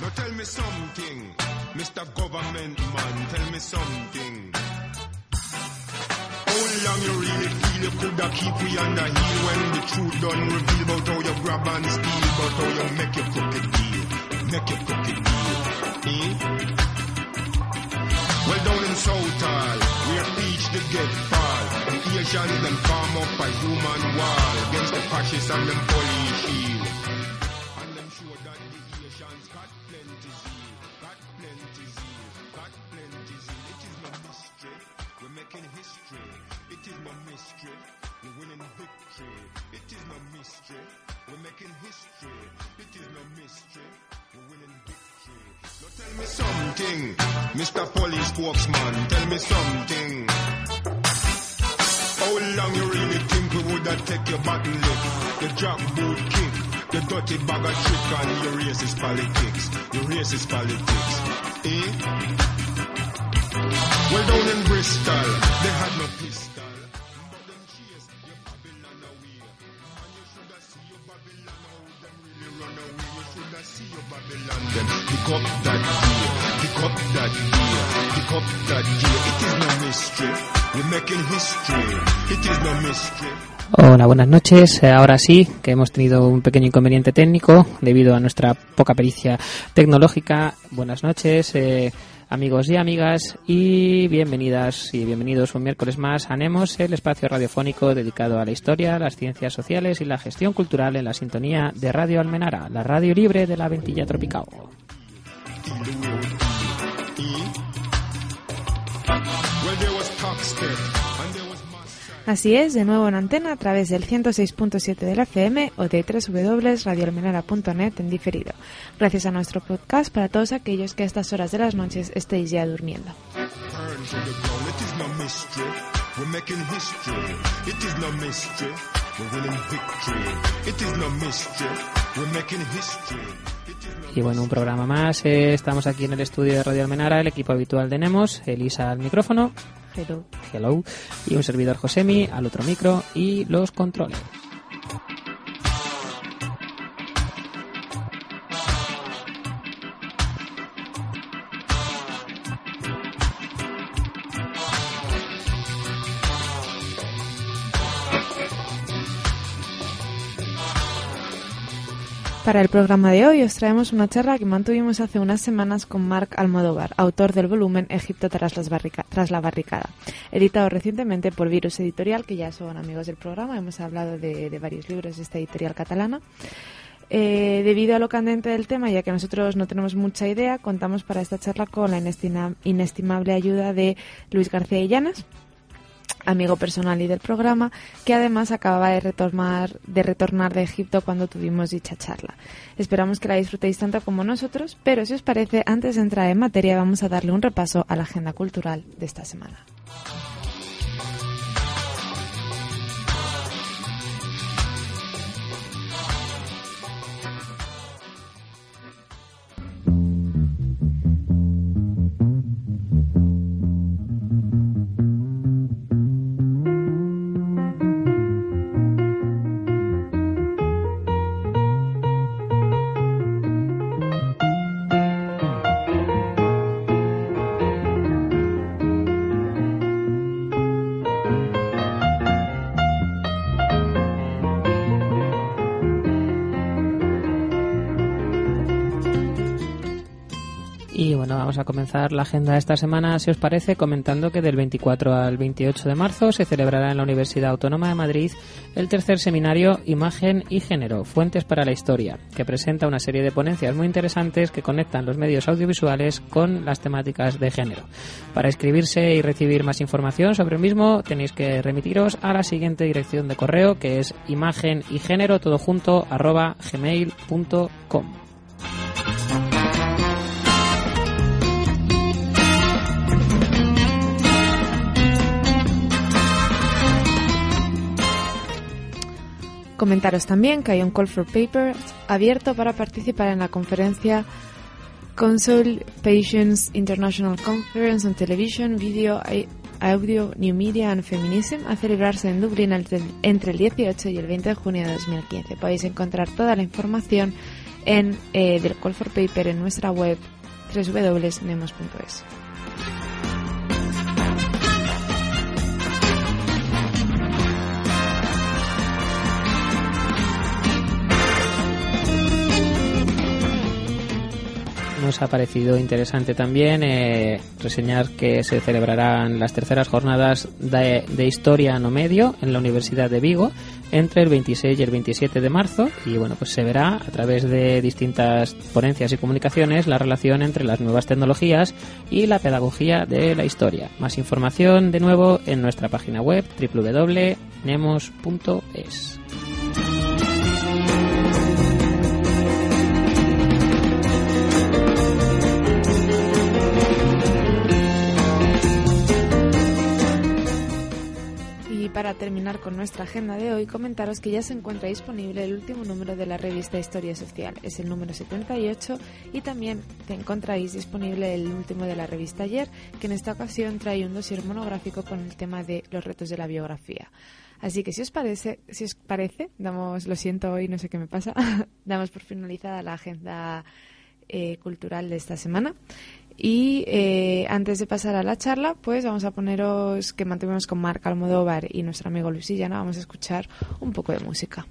Now tell me something, Mr. Government Man, tell me something. How long you really feel you coulda keep we under heel when the truth done reveal about how you grab and steal, about how you make your crooked deal, make your crooked deal, eh? Well down in Southall, where each the get fall, the Asians them form up a human wall against the fascists and them police shield. Dirty bag of trick and your racist politics, your racist politics, eh? Well down in Bristol, they had no pistol, Babylon them pick up that gear, pick up that gear, pick up that gear. It is no mystery, we're making history. It is no mystery. Hola, buenas noches. Eh, Ahora sí, que hemos tenido un pequeño inconveniente técnico debido a nuestra poca pericia tecnológica. Buenas noches, eh, amigos y amigas, y bienvenidas y bienvenidos un miércoles más a Nemos, el espacio radiofónico dedicado a la historia, las ciencias sociales y la gestión cultural en la sintonía de Radio Almenara, la radio libre de la Ventilla Tropical. Así es, de nuevo en antena a través del 106.7 de la FM o de www.radioalmenara.net en diferido. Gracias a nuestro podcast para todos aquellos que a estas horas de las noches estéis ya durmiendo. Y bueno, un programa más. eh, estamos aquí en el estudio de Radio Almenara, el equipo habitual de Nemos, Elisa al micrófono, Hello, y un servidor Josemi al otro micro y los controles. Para el programa de hoy os traemos una charla que mantuvimos hace unas semanas con Marc Almodóvar, autor del volumen Egipto tras, la barricada, editado recientemente por Virus Editorial, que ya son amigos del programa, hemos hablado de, varios libros de esta editorial catalana. Eh, debido a lo candente del tema, ya que nosotros no tenemos mucha idea, contamos para esta charla con la inestima- inestimable ayuda de Luis García Illanas, amigo personal y del programa, que además acababa de retornar, de Egipto cuando tuvimos dicha charla. Esperamos que la disfrutéis tanto como nosotros, pero si os parece, antes de entrar en materia vamos a darle un repaso a la agenda cultural de esta semana. Comenzar la agenda de esta semana, si os parece, comentando que del 24 al 28 de marzo se celebrará en la Universidad Autónoma de Madrid el tercer seminario Imagen y Género, Fuentes para la Historia, que presenta una serie de ponencias muy interesantes que conectan los medios audiovisuales con las temáticas de género. Para inscribirse y recibir más información sobre el mismo, tenéis que remitiros a la siguiente dirección de correo, que es imagen y género, todo junto, arroba gmail.com. Comentaros también que hay un call for papers abierto para participar en la conferencia Console Patients International Conference on Television, Video, Audio, New Media and Feminism a celebrarse en Dublín entre el 18 y el 20 de junio de 2015. Podéis encontrar toda la información en eh, del Call for Paper en nuestra web www.nemos.es. nos ha parecido interesante también eh, reseñar que se celebrarán las terceras jornadas de, de, Historia no medio en la Universidad de Vigo entre el 26 y el 27 de marzo y bueno pues se verá a través de distintas ponencias y comunicaciones la relación entre las nuevas tecnologías y la pedagogía de la historia. Más información de nuevo en nuestra página web www.nemos.es. para terminar con nuestra agenda de hoy, comentaros que ya se encuentra disponible el último número de la revista Historia Social. Es el número 78 y también te encontráis disponible el último de la revista Ayer, que en esta ocasión trae un dossier monográfico con el tema de los retos de la biografía. Así que si os parece, si os parece, damos, lo siento hoy, no sé qué me pasa, damos por finalizada la agenda eh, cultural de esta semana. Y eh, antes de pasar a la charla, pues vamos a poneros que mantuvimos con Marc Almodóvar y nuestro amigo Luis Villana, vamos a escuchar un poco de música.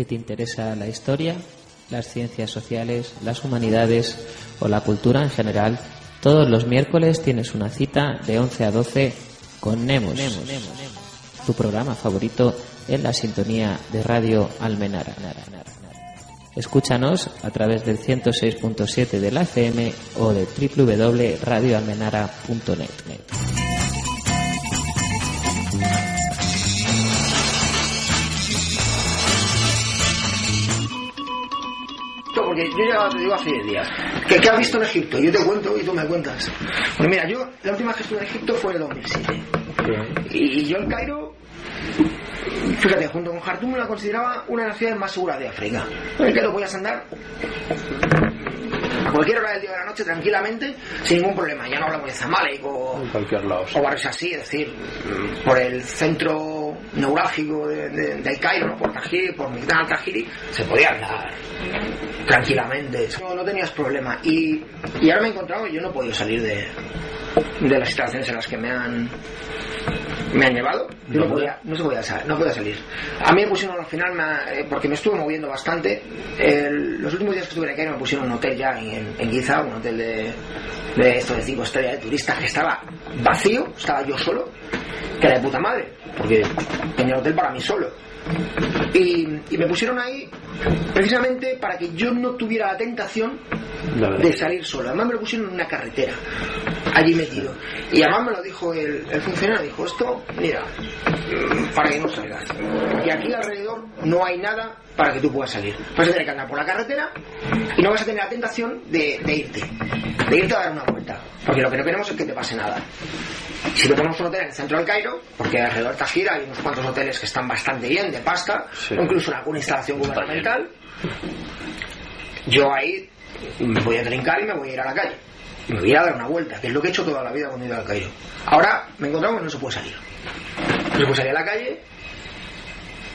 Si te interesa la historia, las ciencias sociales, las humanidades o la cultura en general, todos los miércoles tienes una cita de 11 a 12 con Nemos, tu programa favorito en la sintonía de Radio Almenara. Escúchanos a través del 106.7 de la FM o de www.radioalmenara.net. porque yo ya te digo hace 10 días. ¿Qué, ¿Qué has visto en Egipto? Yo te cuento y tú me cuentas. Pues mira, yo la última que estuve en Egipto fue en el 2007. Y, y yo el Cairo, fíjate, junto con Jartum la consideraba una de las ciudades más seguras de África. En el Cairo podías andar a cualquier hora del día o de la noche tranquilamente, sin ningún problema. Ya no hablamos de Zamalek o, En cualquier lado. o barrios así, es decir, por el centro neurálgico de, de- Cairo, por Tahrir, por Migdal al-Tahiri, se podía andar tranquilamente. No, no tenías problema. Y, y ahora me he encontrado, yo no he podido salir de, de las instalaciones en las que me han me han llevado. Yo no ¿Dónde? podía no se podía salir no podía salir. A mí me pusieron al final me eh, porque me estuve moviendo bastante. El- los últimos días que estuve en el Cairo me pusieron un hotel ya en, en Giza un hotel de de esto de cinco estrellas de turistas que estaba vacío estaba yo solo que era de puta madre porque tenía el hotel para mí solo y, y me pusieron ahí precisamente para que yo no tuviera la tentación de salir solo. Además me lo pusieron en una carretera, allí metido. Y además me lo dijo el, el funcionario, dijo, esto, mira, mm, para que no salgas. Porque aquí alrededor no hay nada para que tú puedas salir. Vas a tener que andar por la carretera y no vas a tener la tentación de, de irte, de irte a dar una vuelta. Porque lo que no queremos es que te pase nada. Si te ponemos un hotel en el centro del Cairo, porque alrededor de Tajira hay unos cuantos hoteles que están bastante bien, de pasta, Sí. o incluso en alguna instalación gubernamental, yo ahí me voy a trincar y me voy a ir a la calle. Y me voy a ir a dar una vuelta, que es lo que he hecho toda la vida cuando he ido al Cairo. Ahora me he encontrado que no se puede salir. No se puede salir a la calle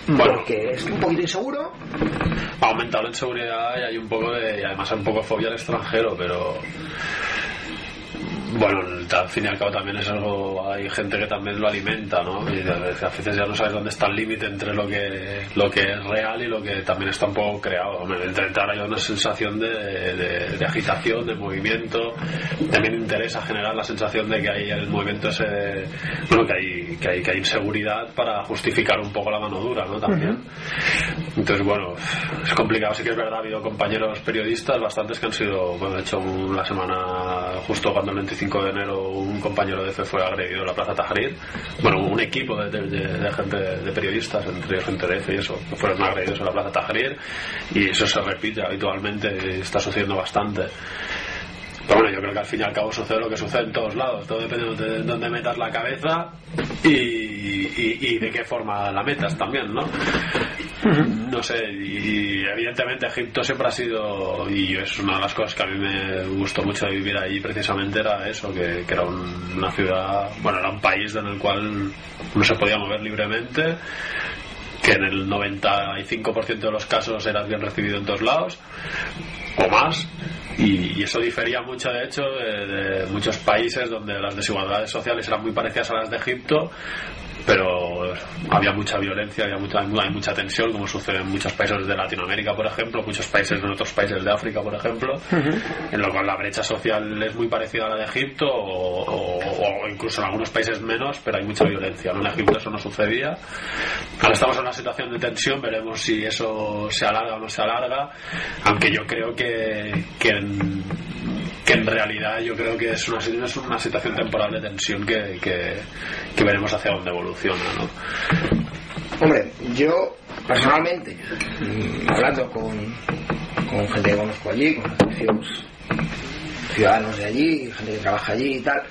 Bueno. porque es un poquito inseguro. Ha aumentado la inseguridad y hay un poco de. y además hay un poco de fobia al extranjero, pero. Bueno, al fin y al cabo también es algo. Hay gente que también lo alimenta, ¿no? Y a veces, ya no sabes dónde está el límite entre lo que, lo que es real y lo que también está un poco creado. Entre ahora hay una sensación de, de- de agitación, de movimiento. También interesa generar la sensación de que hay el movimiento ese. Bueno, que hay, que hay, que hay inseguridad para justificar un poco la mano dura, ¿no? También. Entonces, bueno, es complicado. Sí que es verdad, ha habido compañeros periodistas, bastantes que han sido, bueno, de hecho, la semana, justo cuando el 25 de enero, un compañero de EFE fue agredido en la Plaza Tahrir. Bueno, un equipo de, gente, de periodistas, entre gente de EFE y eso, fueron agredidos en la Plaza Tahrir. Y eso se repite habitualmente, está sucediendo bastante. Pero bueno, yo creo que al fin y al cabo sucede lo que sucede en todos lados. Todo depende de dónde metas la cabeza y- y de qué forma la metas también, ¿no? No sé, y evidentemente Egipto siempre ha sido, y es una de las cosas que a mí me gustó mucho de vivir ahí precisamente, era eso, que, era un- una ciudad, bueno, era un país en el cual uno se podía mover libremente, que en el 95% de los casos eras bien recibido en todos lados, o más, y, eso difería mucho, de hecho, de muchos países donde las desigualdades sociales eran muy parecidas a las de Egipto, pero había mucha violencia, había mucha, hay mucha tensión, como sucede en muchos países de Latinoamérica, por ejemplo, muchos países en otros países de África, por ejemplo, en lo cual la brecha social es muy parecida a la de Egipto, o, o- o incluso en algunos países menos, pero hay mucha violencia. ¿no? En Egipto eso no sucedía. Ahora estamos en una situación de tensión, veremos si eso se alarga o no se alarga, aunque yo creo que, que en, que en realidad yo creo que es una, es una situación temporal de tensión que, que, veremos hacia dónde evoluciona. ¿no? Hombre, yo personalmente, mm, hablando con, gente que conozco allí, con ciudadanos de allí, gente que trabaja allí y tal,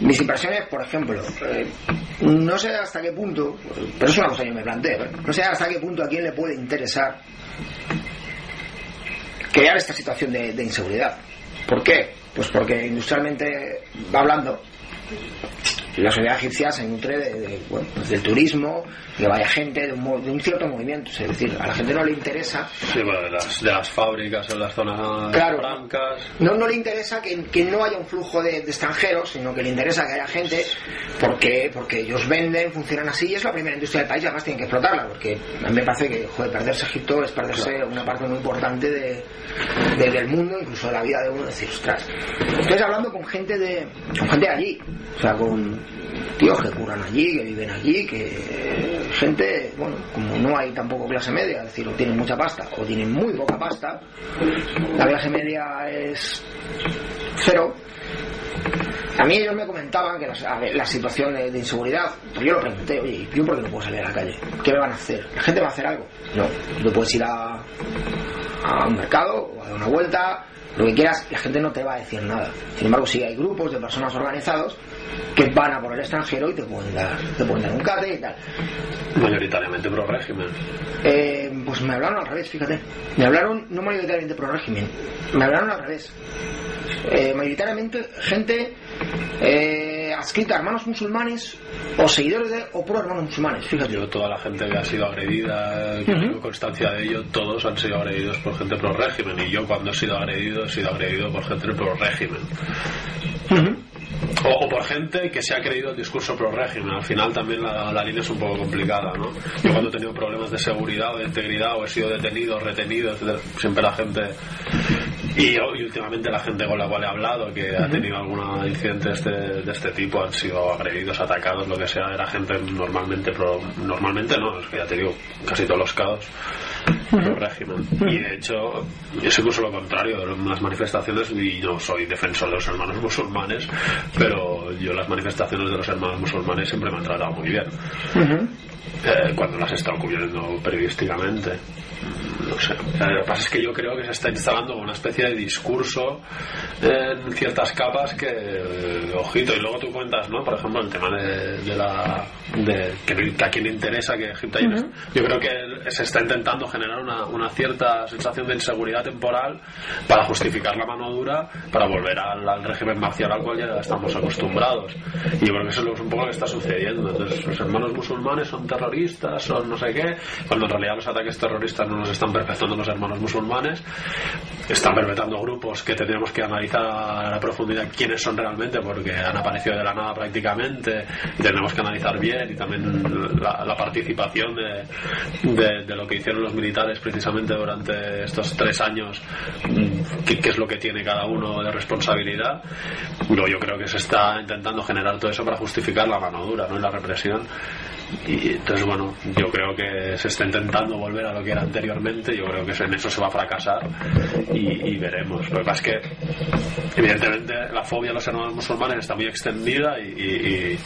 mis impresiones, por ejemplo, eh, no sé hasta qué punto, pero es una cosa que me planteo, ¿eh? no sé hasta qué punto a quién le puede interesar crear esta situación de inseguridad. ¿Por qué? Pues porque industrialmente hablando, la sociedad egipcia se nutre de, de, bueno, pues del turismo, de vaya gente, de un, de un cierto movimiento. Es decir, a la gente no le interesa, Sí, bueno, de, las, de las fábricas en las zonas Claro. francas. no, no le interesa que, que no haya un flujo de, extranjeros, sino que le interesa que haya gente, porque porque ellos venden, funcionan así, y es la primera industria del país, y además tienen que explotarla, porque a mí me parece que, joder, perderse Egipto es perderse una parte muy importante de, de- del mundo, incluso de la vida de uno, decir, ostras. Estoy hablando con gente de, con gente de allí, o sea, con tíos que curran allí, que viven allí, que gente, bueno, como no hay tampoco clase media, es decir, o tienen mucha pasta o tienen muy poca pasta, la clase media es cero, A mí ellos me comentaban que la, la situación de, inseguridad, pero yo lo pregunté, oye, ¿yo por qué no puedo salir a la calle? ¿Qué me van a hacer? ¿La gente va a hacer algo? No, tú puedes ir a, a un mercado o a dar una vuelta, lo que quieras, la gente no te va a decir nada. Sin embargo, sí hay grupos de personas organizados que van a por el extranjero y te pueden dar, te pueden dar un cate y tal. Mayoritariamente pro régimen. Eh, pues me hablaron al revés, fíjate. Me hablaron no mayoritariamente pro régimen, me hablaron al revés. Eh, mayoritariamente gente eh, adscrita a hermanos musulmanes o seguidores de o pro hermanos musulmanes, fíjate. Yo, toda la gente que ha sido agredida, que uh -huh. tengo constancia de ello, todos han sido agredidos por gente pro régimen. Y yo, cuando he sido agredido, he sido agredido por gente pro régimen. Uh -huh. O, o, por gente que se ha creído el discurso pro régimen. Al final también la, la, línea es un poco complicada, ¿no? Yo cuando he tenido problemas de seguridad o de integridad o he sido detenido, retenido, etc., siempre la gente y, y, últimamente la gente con la cual he hablado que uh -huh. ha tenido algún incidente de este, de este tipo han sido agredidos, atacados, lo que sea, era gente normalmente pro, normalmente no, es que ya te digo, casi todos los uh -huh. régimen. Uh -huh. Y de hecho, yo soy incluso lo contrario, en las manifestaciones, y no soy defensor de los hermanos musulmanes, pero yo las manifestaciones de los hermanos musulmanes siempre me han tratado muy bien. Eh, cuando las estado cubriendo periodísticamente no sé. Lo que pasa es que yo creo que se está instalando una especie de discurso en ciertas capas que, ojito, y luego tú cuentas, ¿no? Por ejemplo, el tema de, de la. De, que, que, a quien le interesa que Egipto uh -huh. Yo creo que se está intentando generar una, una, cierta sensación de inseguridad temporal para justificar la mano dura para volver al, al régimen marcial al cual ya estamos acostumbrados. Y yo creo que eso es un poco lo que está sucediendo. Entonces, los hermanos musulmanes son terroristas, son no sé qué, cuando en realidad los ataques terroristas no los están perpetrando los hermanos musulmanes, están perpetrando grupos que tendríamos que analizar a profundidad quiénes son realmente, porque han aparecido de la nada prácticamente, tenemos que analizar bien, y también la, participación de, lo que hicieron los militares precisamente durante estos tres años, qué, qué es lo que tiene cada uno de responsabilidad. Luego yo creo que se está intentando generar todo eso para justificar la mano dura, ¿no? Y la represión. Y entonces, bueno, yo creo que se está intentando volver a lo que era anteriormente. Yo creo que en eso se va a fracasar y, veremos. Lo que pasa es que, evidentemente, la fobia a los hermanos musulmanes está muy extendida y, y,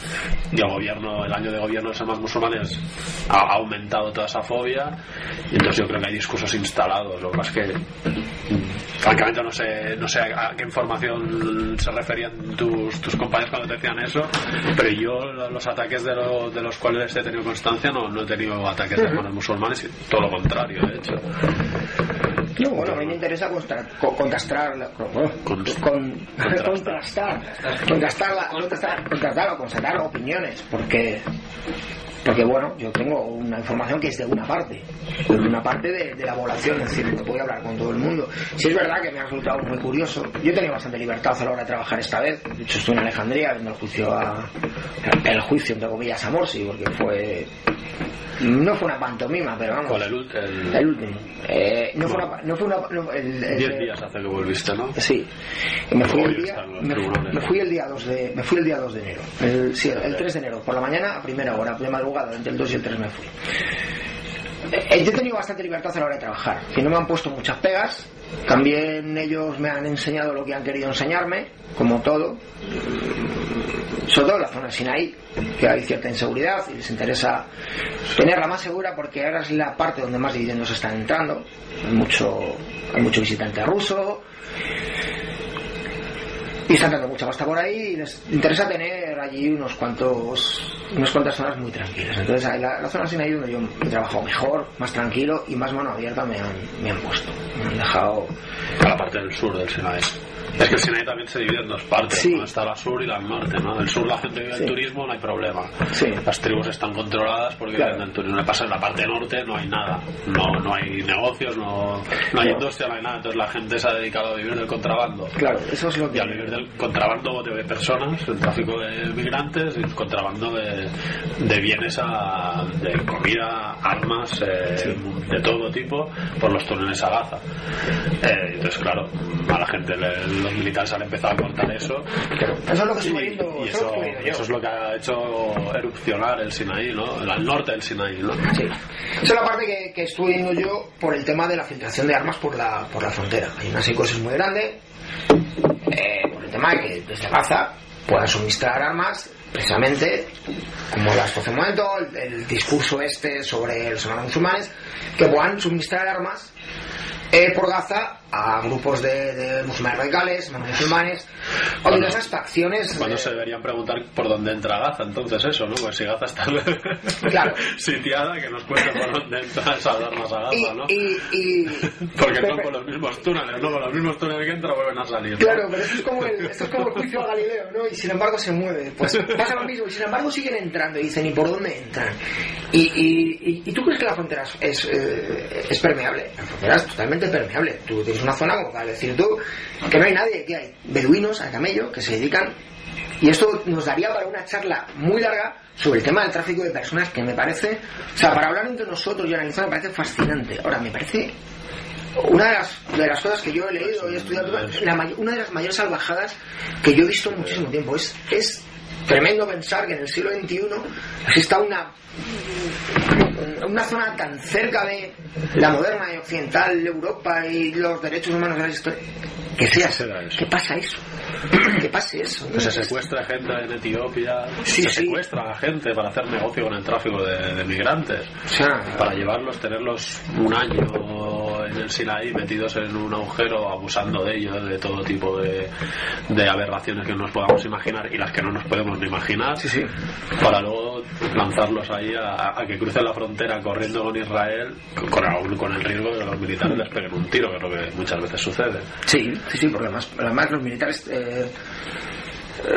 el gobierno, el año de gobierno de los hermanos musulmanes ha, aumentado toda esa fobia. Entonces, yo creo que hay discursos instalados. Lo que pasa es que, francamente, no sé, no sé a qué información se referían tus, tus compañeros cuando te decían eso, pero yo, los ataques de, lo, de los cuales he tenido constancia no, no he tenido ataques de hermanos musulmanes y todo lo contrario de hecho. No, bueno, a mí me interesa contrastar, contrastar, con, con, contrastar, contrastar, contrastar, contrastar opiniones, porque porque bueno, yo tengo una información que es de una parte, de una parte de, la población, es decir, no puedo hablar con todo el mundo. Si es verdad que me ha resultado muy curioso, yo he tenido bastante libertad a la hora de trabajar esta vez, de hecho estuve en Alejandría viendo el juicio a, el juicio entre comillas a Morsi, porque fue no fue una pantomima, pero vamos. ¿Cuál, el, el... el último. Eh, no, no, fue una. No fue una no, el, Diez días hace que volviste, ¿no? Sí. Me fui, el día, me, me, fui el día 2 de, me fui el día 2 de enero. El, sí, el 3 de enero, por la mañana a primera hora, de madrugada, entre el 2 y el 3 me fui. Eh, yo he tenido bastante libertad a la hora de trabajar. Que no me han puesto muchas pegas. También ellos me han enseñado lo que han querido enseñarme, como todo. Sobre todo la zona de Sinaí, que hay cierta inseguridad y les interesa tenerla más segura porque ahora es la parte donde más dividendos están entrando. Hay mucho, hay mucho visitante ruso y están dando mucha pasta por ahí y les interesa tener allí unos cuantos unas cuantas zonas muy tranquilas. Entonces la, la zona sin ahí donde yo he trabajado mejor más tranquilo y más mano abierta me han, me han puesto. Me han dejado la parte del sur del Sinaí es que el Sinaí también se divide en dos partes, sí. ¿no? está la sur y la norte, ¿no? El sur la gente vive sí. el turismo, no hay problema. Sí. Las tribus están controladas porque claro. viven del turismo. Pasa en la parte norte no hay nada, no, no hay negocios, no, no hay industria, no hay nada. Entonces la gente se ha dedicado a vivir del contrabando. Claro, eso es lo que... Y al vivir del contrabando de personas, el tráfico de migrantes, y el contrabando de, de bienes, a, de comida, armas, eh, de todo tipo, por los túneles a Gaza. Eh, entonces, claro, a la gente le, los militares han empezado a cortar eso. Eso es lo que estoy viendo, y, eso, eso, es lo que ha hecho erupcionar el Sinaí, ¿no? Al norte del Sinaí, ¿no? Sí. Esa es la parte que, que estuve viendo yo por el tema de la filtración de armas por la, por la frontera. Hay una psicosis muy grande eh, por el tema de que desde Gaza puedan suministrar armas, precisamente como las hace un momento, el, el discurso este sobre los hermanos musulmanes, que puedan suministrar armas eh, por Gaza a grupos de, de musulmanes radicales, musulmanes, o diversas facciones. Cuando de- se deberían preguntar por dónde entra Gaza, entonces eso, ¿no? Pues si Gaza está Claro. sitiada, que nos cuente por dónde entran esas armas a y, Gaza, ¿no? y, y- Porque Pepe- son por los mismos túneles, ¿no? Por los mismos túneles que entran vuelven a salir. ¿no? Claro, pero esto es como el, esto es como el juicio a Galileo, ¿no? Y sin embargo se mueve. Pues pasa lo mismo, y sin embargo siguen entrando y dicen, ¿y por dónde entran? ¿Y, y, y- tú crees que la frontera es, es, eh, es permeable? La frontera es totalmente permeable. Tú tienes una zona, como acabas de decir tú, que no hay nadie, que hay beduinos a camello que se dedican. Y esto nos daría para una charla muy larga sobre el tema del tráfico de personas que me parece, o sea, para hablar entre nosotros y analizar me parece fascinante. Ahora, me parece una de las, de las cosas que yo he leído y he estudiado, la una de las mayores salvajadas que yo he visto en muchísimo tiempo. Es, es tremendo pensar que en el siglo XXI exista una una zona tan cerca de la moderna y occidental Europa y los derechos humanos de la historia que sea que pasa eso. Que pase eso. Que se secuestra gente en Etiopía, Sí, se sí. secuestra a gente para hacer negocio con el tráfico de, de migrantes, o sea, para llevarlos, tenerlos un año en el Sinaí metidos en un agujero, abusando de ellos, de todo tipo de, de aberraciones que nos podamos imaginar y las que no nos podemos ni imaginar, sí sí para luego lanzarlos ahí a, a que crucen la frontera corriendo con Israel, con, aún con el riesgo de que los militares les peguen un tiro, que es lo que muchas veces sucede. Sí, sí, sí, porque además, además los militares. Eh,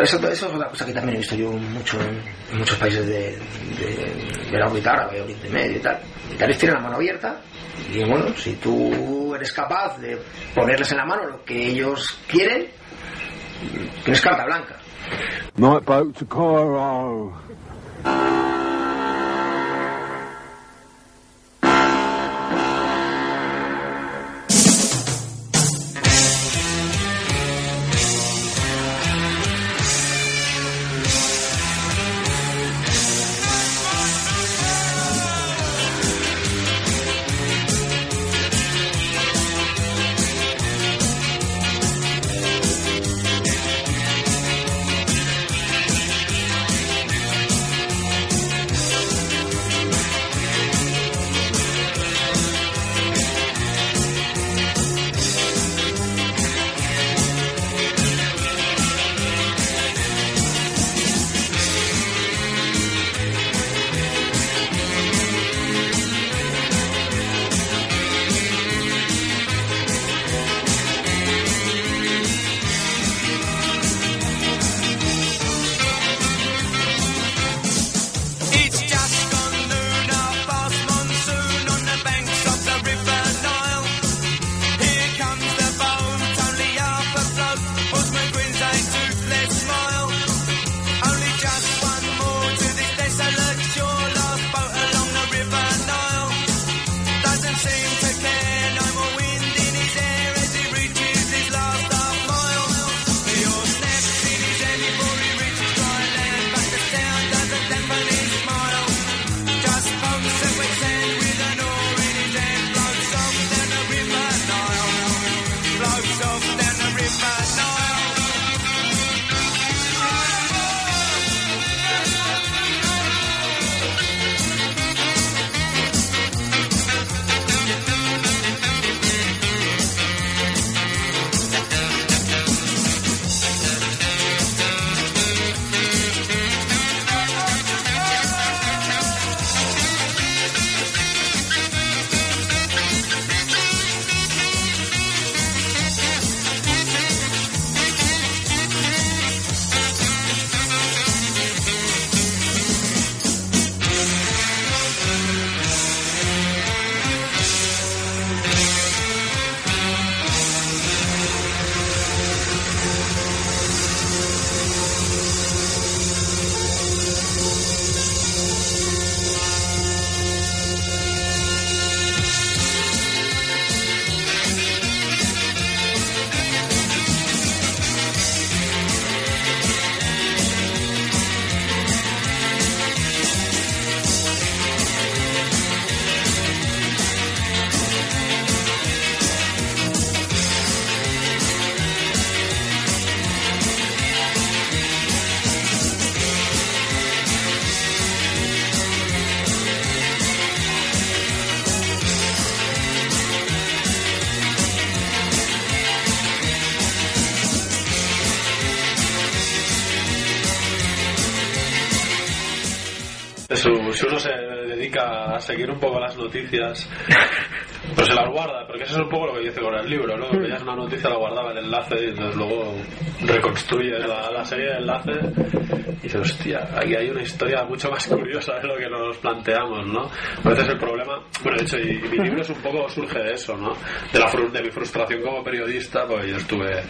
eso, eso es otra cosa que también he visto yo mucho en, muchos países de, de, de la órbita árabe, Oriente Medio y tal. Los militares tienen la mano abierta y bueno, si tú eres capaz de ponerles en la mano lo que ellos quieren, tienes carta blanca. Night to Cairo. Si uno se dedica a seguir un poco las noticias, pues se las guarda, porque eso es un poco lo que yo hice con el libro, ¿no? Veías una noticia, la guardaba el enlace y entonces luego reconstruye la, la serie de enlaces y dices, hostia, aquí hay una historia mucho más curiosa de lo que nos planteamos, ¿no? A veces el problema, bueno, de hecho, y, y mi libro es un poco surge de eso, ¿no? De, la, de mi frustración como periodista, porque yo estuve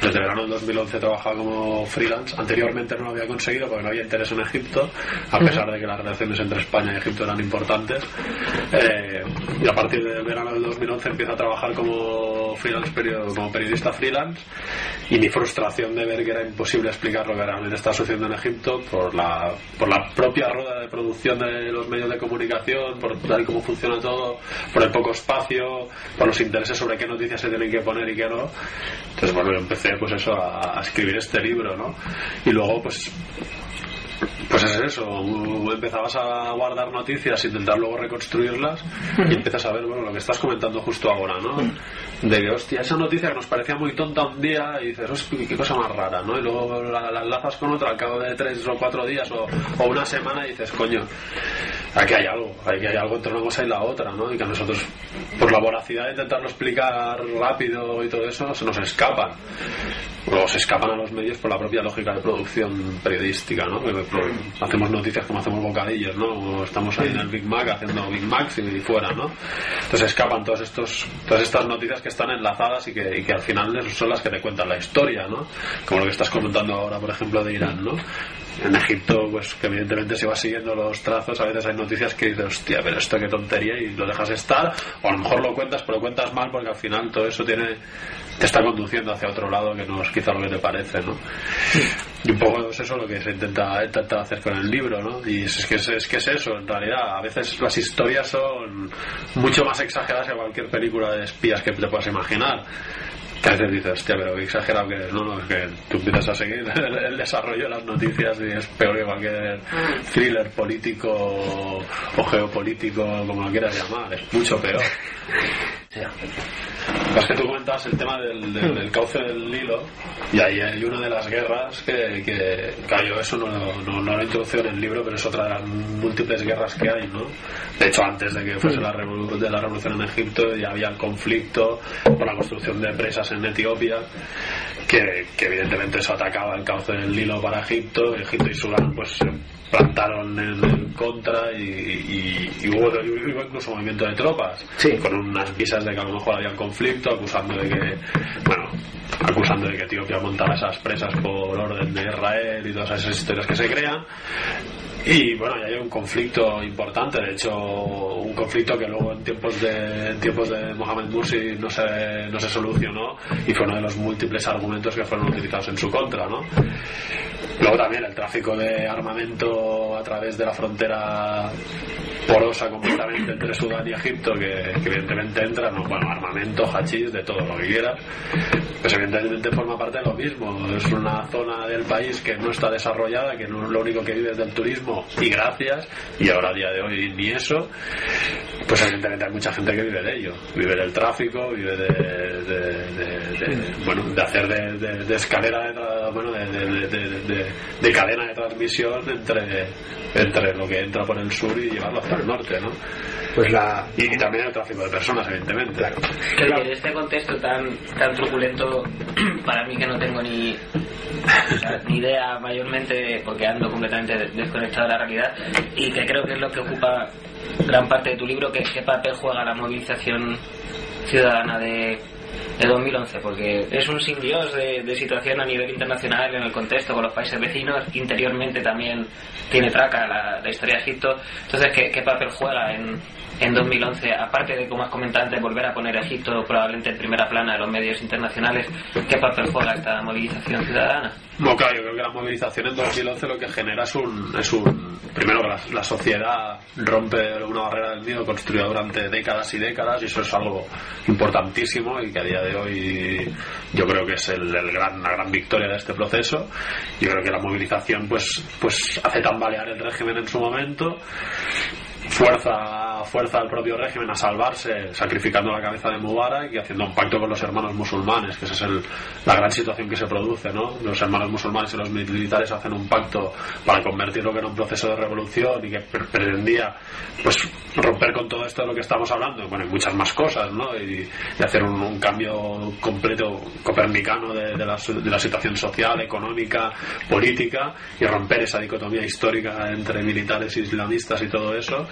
desde verano del 2011 trabajando como freelance, anteriormente no lo había conseguido porque no había interés en Egipto, a pesar de que las relaciones entre España y Egipto eran importantes. Eh, y a partir del verano del 2011 empiezo a trabajar como freelance como periodista freelance y mi frustración de ver que era imposible explicar lo que realmente está sucediendo en Egipto por la, por la propia rueda de producción de los medios de comunicación, por tal cómo funciona todo, por el poco espacio, por los intereses sobre qué noticias se tienen que poner y qué no. Entonces, bueno, yo empecé pues eso a, a escribir este libro, ¿no? Y luego, pues pues es eso, empezabas a guardar noticias, intentar luego reconstruirlas y empiezas a ver bueno, lo que estás comentando justo ahora, ¿no? De que, hostia, esa noticia que nos parecía muy tonta un día y dices, hostia, qué cosa más rara, ¿no? Y luego la, la enlazas con otra al cabo de tres o cuatro días o, o una semana y dices, coño, aquí hay algo, aquí hay algo entre una cosa y la otra, ¿no? Y que a nosotros, por la voracidad de intentarlo explicar rápido y todo eso, se nos escapan. O se escapan a los medios por la propia lógica de producción periodística, ¿no? Que hacemos noticias como hacemos bocadillos, ¿no? O estamos ahí en el Big Mac haciendo Big Macs y fuera, ¿no? Entonces escapan todos estos, todas estas noticias que están enlazadas y que, y que al final son las que te cuentan la historia, ¿no? Como lo que estás comentando ahora, por ejemplo, de Irán, ¿no? En Egipto, pues que evidentemente se va siguiendo los trazos, a veces hay noticias que dices, hostia, pero esto qué tontería y lo dejas estar, o a lo mejor lo cuentas, pero lo cuentas mal porque al final todo eso tiene te está conduciendo hacia otro lado que no es quizá lo que te parece, ¿no? Y un poco es eso lo que se intenta, intenta hacer con el libro, ¿no? Y es que es, es que es eso, en realidad, a veces las historias son mucho más exageradas que cualquier película de espías que te puedas imaginar. Veces dices, hostia, pero qué exagerado que. No, no, es que tú empiezas a seguir el, el desarrollo de las noticias y es peor que cualquier thriller político o geopolítico, como lo quieras llamar. Es mucho peor. Es que tú comentabas el tema del, cauce del Nilo y ahí hay una de las guerras que, que claro, eso no, no, no lo introducido en el libro, pero es otra de las múltiples guerras que hay, ¿no? De hecho, antes de que fuese la, revolu- de la revolución en Egipto ya había conflicto por la construcción de presas en Etiopía que, que evidentemente eso atacaba el cauce del Nilo para Egipto, Egipto y Sudán pues plantaron en, en contra y, y- y hubo, y hubo incluso movimiento de tropas Sí. con unas visas de que a lo mejor había conflicto acusando de que bueno acusando de que Etiopía montaba esas presas por orden de Israel y todas esas historias que se crean y bueno, ya hay un conflicto importante, de hecho, un conflicto que luego en tiempos de, en tiempos de Mohamed Mursi no se, no se solucionó y fue uno de los múltiples argumentos que fueron utilizados en su contra, ¿no? Luego también el tráfico de armamento a través de la frontera porosa completamente entre Sudán y Egipto, que, evidentemente entra, ¿no? bueno, armamento, hachís, de todo lo que quieras, pues evidentemente forma parte de lo mismo. Es una zona del país que no está desarrollada, que no, lo único que vive es del turismo y gracias, y ahora a día de hoy ni eso, pues evidentemente hay mucha gente que vive de ello, vive del tráfico, vive de, de- de- de- bueno, de hacer de, de- de escalera, de, tra- bueno, de, de- de- de- de cadena de transmisión entre, entre lo que entra por el sur y llevarlo hacia el norte, ¿no? Pues la. Y, y también el tráfico de personas, evidentemente. Claro. Que en este contexto tan tan truculento, para mí que no tengo ni, o sea, ni idea mayormente, porque ando completamente de- desconectado de la realidad, y que creo que es lo que ocupa gran parte de tu libro, que qué papel juega la movilización ciudadana de, de 2011, porque es un sin Dios de, de situación a nivel internacional en el contexto con los países vecinos, interiormente también tiene traca la, la historia de Egipto, entonces ¿qué, qué papel juega en, en 2011, aparte de, como has comentado antes, volver a poner a Egipto probablemente en primera plana de los medios internacionales, ¿qué papel juega esta movilización ciudadana? No, claro, yo creo que la movilización en 2011 lo que genera es un, es un primero la, la sociedad rompe una barrera del miedo construida durante décadas y décadas y eso es algo importantísimo y que a día de hoy yo creo que es el, el gran, la gran victoria de este proceso. Yo creo que la movilización pues, pues hace tambalear el régimen en su momento fuerza fuerza del propio régimen a salvarse sacrificando la cabeza de Mubarak y haciendo un pacto con los hermanos musulmanes, que esa es el- la gran situación que se produce, ¿no? Los hermanos musulmanes y los militares hacen un pacto para convertir lo que era un proceso de revolución y que pre- pretendía pues romper con todo esto de lo que estamos hablando, bueno, y muchas más cosas, ¿no? Y, y hacer un, un cambio completo copernicano de, de la, de la situación social, económica, política y romper esa dicotomía histórica entre militares e islamistas y todo eso.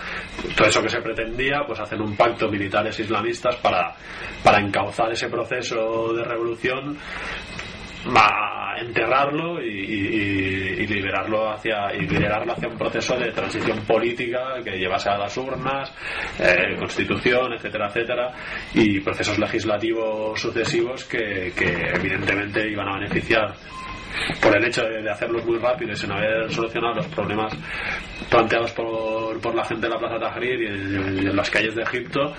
Todo eso que se pretendía, pues hacen un pacto militares islamistas para, para encauzar ese proceso de revolución enterrarlo y, y- liberarlo hacia y liderarlo hacia un proceso de transición política que llevase a las urnas eh, constitución etcétera etcétera y procesos legislativos sucesivos que evidentemente iban a beneficiar por el hecho de, hacerlos muy rápido y sin haber solucionado los problemas planteados por, por la gente de la Plaza Tahrir y en, y en las calles de Egipto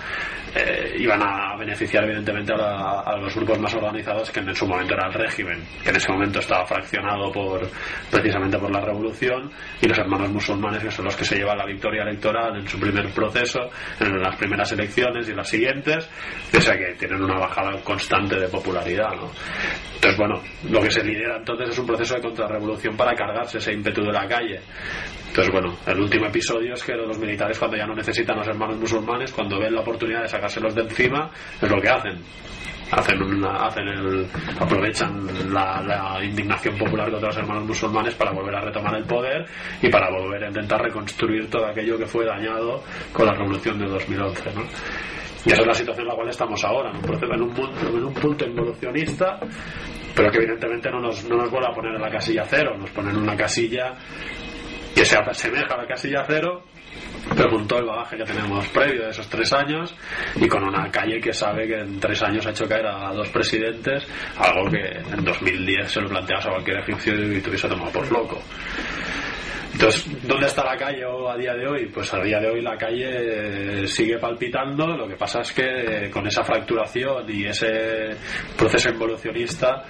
eh, iban a beneficiar evidentemente a, la- a los grupos más organizados que en su momento era el régimen que en ese momento estaba fraccionado por precisamente por la revolución y los hermanos musulmanes que son los que se llevan la victoria electoral en su primer proceso en las primeras elecciones y las siguientes o sea que tienen una bajada constante de popularidad ¿no? entonces bueno lo que se lidera entonces es un proceso de contrarrevolución para cargarse ese ímpetu de la calle entonces, bueno, el último episodio es que los militares, cuando ya no necesitan a los hermanos musulmanes, cuando ven la oportunidad de sacárselos de encima, es lo que hacen. Hacen, hacen aprovechan la, indignación popular contra los hermanos musulmanes para volver a retomar el poder y para volver a intentar reconstruir todo aquello que fue dañado con la revolución de 2011. ¿no? Y esa es la situación en la cual estamos ahora, en un, proceso- en un, punto involucionista, pero que evidentemente no nos, no nos vuelve a poner en la casilla cero, nos ponen en una casilla que se asemeja a la casilla cero, pero con todo el bagaje que tenemos previo de esos tres años y con una calle que sabe que en tres años ha hecho caer a dos presidentes, algo que en 2010 se lo planteas a cualquier egipcio y te hubiese tomado por loco. Entonces, ¿dónde está la calle a día de hoy? Pues a día de hoy la calle eh, sigue palpitando, lo que pasa es que eh, con esa fracturación y ese proceso involucionista,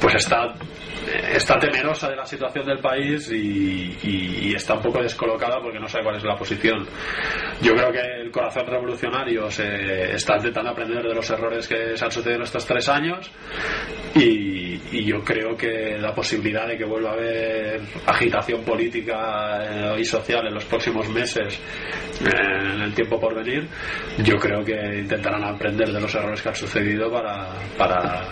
pues está, está temerosa de la situación del país y, y- y está un poco descolocada porque no sabe cuál es la posición. Yo creo que el corazón revolucionario se está intentando aprender de los errores que se han sucedido en estos tres años y, y yo creo que la posibilidad de que vuelva a haber agitación política y social en los próximos meses eh, en el tiempo por venir yo creo que intentarán aprender de los errores que han sucedido para, para,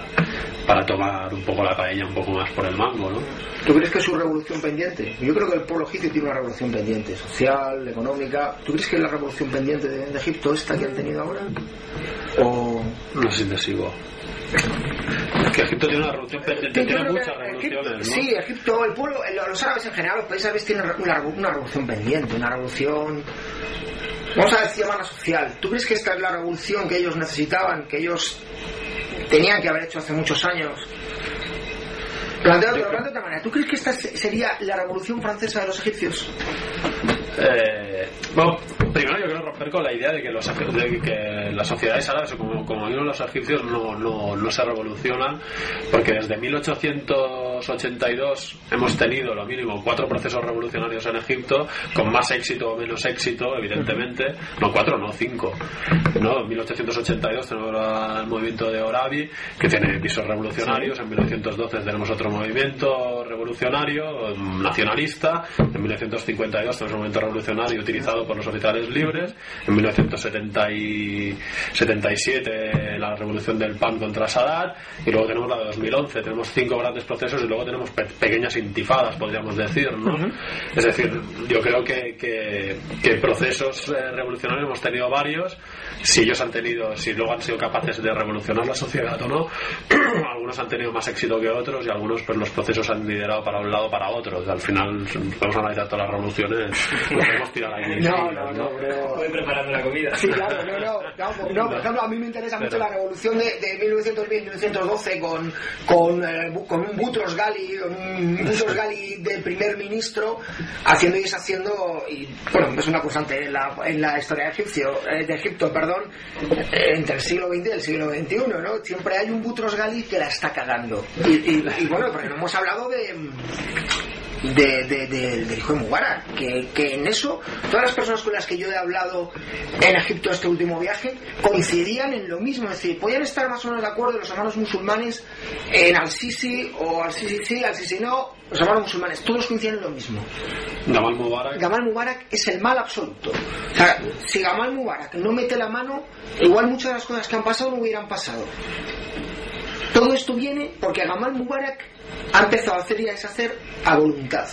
para tomar un poco la paella un poco más por el mango ¿no? ¿Tú crees que es su revolución pendiente? Yo creo que el pueblo egipcio tiene una revolución pendiente, social, económica. ¿Tú crees que es la revolución pendiente de, de Egipto esta que han tenido ahora? ¿O no es que Egipto tiene una revolución pendiente tiene muchas revoluciones ¿no? Sí, Egipto, el pueblo, los árabes en general, los países árabes tienen una, una revolución pendiente, una revolución. Vamos a decir llamarla social. ¿Tú crees que esta es la revolución que ellos necesitaban, que ellos tenían que haber hecho hace muchos años? Planteo de otra manera. ¿Tú crees que esta se- sería la revolución francesa de los egipcios? Eh, bueno, primero yo quiero romper con la idea de que, los, de que las sociedades árabes, como, como digo los egipcios, no, no, no se revolucionan, porque desde 1882 hemos tenido lo mínimo cuatro procesos revolucionarios en Egipto, con más éxito o menos éxito, evidentemente, no cuatro, no cinco. ¿no? En 1882 tenemos el movimiento de Orabi, que tiene pisos revolucionarios, en 1912 tenemos otro movimiento revolucionario, nacionalista, en 1952 tenemos un movimiento revolucionario utilizado por los oficiales libres, en 1977 la revolución del PAN contra Sadat, y luego tenemos la de 2011, tenemos cinco grandes procesos y luego tenemos pe- pequeñas intifadas, podríamos decir, ¿no? Es decir, yo creo que, que, que procesos eh, revolucionarios hemos tenido varios, si ellos han tenido, si luego han sido capaces de revolucionar la sociedad o no, algunos han tenido más éxito que otros y algunos pues los procesos han liderado para un lado para otro. Al final, vamos a analizar todas las revoluciones, nos. No, no, no, creo. Voy preparando la comida. Sí, claro, no, no, no, no, por ejemplo, a mí me interesa mucho la revolución de, de 1920-1912 con, con, eh, con un Butros Ghali, un Butros Ghali de primer ministro, haciendo y deshaciendo, y bueno, es una constante en la, en la historia de, Egipcio, eh, de Egipto, perdón, eh, entre el siglo XX y el siglo XXI, ¿no? Siempre hay un Butros Ghali que la está cagando. Y, y- y bueno, porque no hemos hablado de de, de- de- del hijo de Mubarak. Que, que en eso, todas las personas con las que yo he hablado en Egipto este último viaje coincidían en lo mismo. Es decir, podían estar más o menos de acuerdo los hermanos musulmanes en Al-Sisi o Al-Sisi sí, Al-Sisi no, los hermanos musulmanes. Todos coinciden en lo mismo. Gamal Mubarak Gamal Mubarak es el mal absoluto. O sea, si Gamal Mubarak no mete la mano, igual muchas de las cosas que han pasado no hubieran pasado. Todo esto viene porque Gamal Mubarak ha empezado a hacer y a deshacer a voluntad.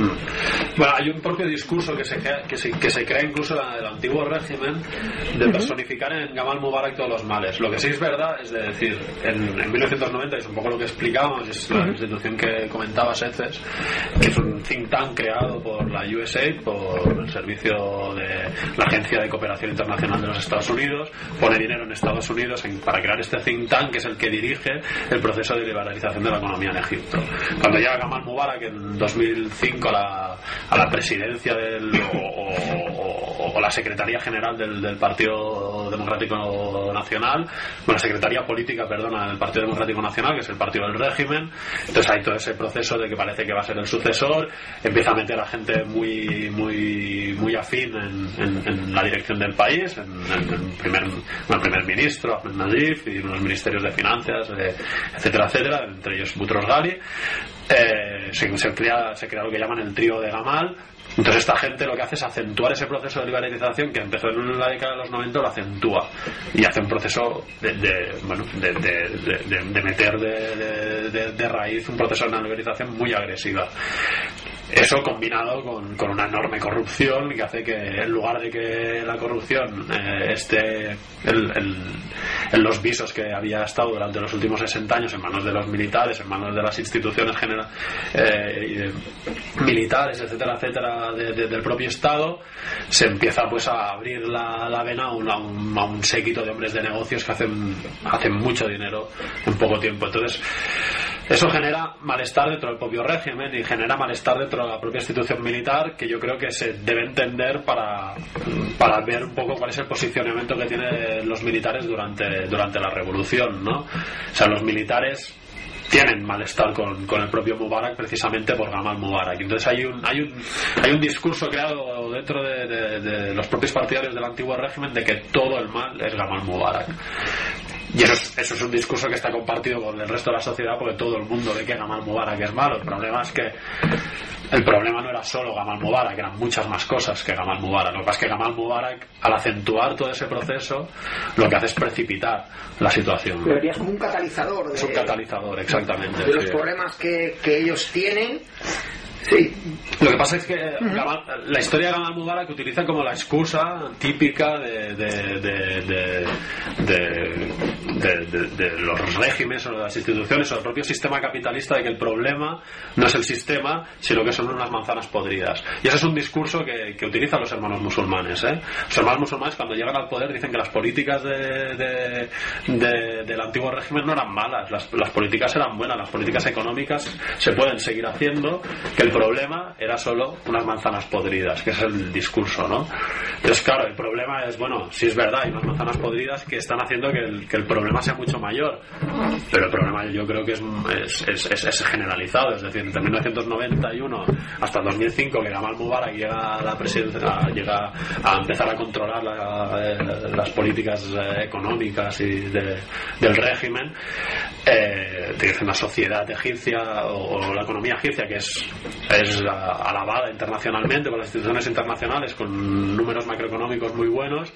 Mm. Bueno, hay un propio discurso que se crea, que se, que se crea incluso en el antiguo régimen de personificar en Gamal Mubarak todos los males. Lo que sí es verdad es de decir, en, en 1990, es un poco lo que explicábamos, es la institución que comentaba Seces, que es un think tank creado por la USAID, por el servicio de la Agencia de Cooperación Internacional de los Estados Unidos, pone dinero en Estados Unidos en- para crear este think tank que es el que dirige el proceso de liberalización de la economía en Egipto. Cuando llega Gamal Mubarak en 2005 a la, a la presidencia del, o, o- o- la Secretaría General del, del Partido Democrático Nacional, bueno, Secretaría Política, perdona, del Partido Democrático Nacional, que es el partido del régimen, entonces hay todo ese proceso de que parece que va a ser el sucesor, empieza a meter a gente muy muy muy afín en, en- en la dirección del país, en, en primer, bueno, primer ministro, Ahmed Nadif, y los ministerios de finanzas, eh, etcétera, etcétera, entre ellos Boutros Ghali. Eh, se, se crea, se crea lo que llaman el trío de Gamal. Entonces esta gente lo que hace es acentuar ese proceso de liberalización que empezó en la década de los 90, lo acentúa y hace un proceso de, bueno, de, de- meter de, raíz un proceso de liberalización muy agresiva. Eso combinado con, con una enorme corrupción que hace que en lugar de que la corrupción eh, esté en, los visos que había estado durante los últimos 60 años en manos de los militares, en manos de las instituciones genera- eh, militares, etcétera, etcétera, de- de- del propio Estado, se empieza pues a abrir la, la vena a un, a, un, a un séquito de hombres de negocios que hacen, hacen mucho dinero en poco tiempo. Entonces, eso genera malestar dentro del propio régimen y genera malestar dentro de la propia institución militar que yo creo que se debe entender para, para ver un poco cuál es el posicionamiento que tienen los militares durante, durante la revolución, ¿no? O sea, los militares tienen malestar con, con el propio Mubarak precisamente por Gamal Mubarak. Entonces hay un, hay un, hay un discurso creado dentro de, de- de los propios partidarios del antiguo régimen de que todo el mal es Gamal Mubarak. Y eso es, eso es un discurso que está compartido con el resto de la sociedad porque todo el mundo ve que Gamal Mubarak es malo. El problema es que el problema no era solo Gamal Mubarak, eran muchas más cosas que Gamal Mubarak. Lo que pasa es que Gamal Mubarak, al acentuar todo ese proceso, lo que hace es precipitar la situación. Debería ser como un catalizador de, Es un catalizador, exactamente. de los sí. problemas que, que ellos tienen. Sí, Lo que pasa es que Gamal- la historia de Gamal Mubarak utiliza como la excusa típica de, de, de, de, de- de- de- los regímenes o de las instituciones o del propio sistema capitalista de que el problema no es el sistema, sino que son unas manzanas podridas. Y ese es un discurso que, que utilizan los hermanos musulmanes. ¿eh? Los hermanos musulmanes cuando llegan al poder dicen que las políticas de- del antiguo régimen no eran malas, las, las políticas eran buenas, las políticas económicas se pueden seguir haciendo, que el problema era solo unas manzanas podridas, que es el discurso, ¿no? Entonces, claro, el problema es, bueno, si es verdad, hay unas manzanas podridas que están haciendo que el, que el problema sea mucho mayor, pero el problema yo creo que es, es, es- es- generalizado, es decir, desde 1991 hasta el 2005 que Gamal Mubarak llega a la presidencia, llega a empezar a controlar la- eh, las políticas eh, económicas y de- del régimen, eh, una sociedad egipcia o, o la economía egipcia que es, es alabada internacionalmente por las instituciones internacionales con números macroeconómicos muy buenos,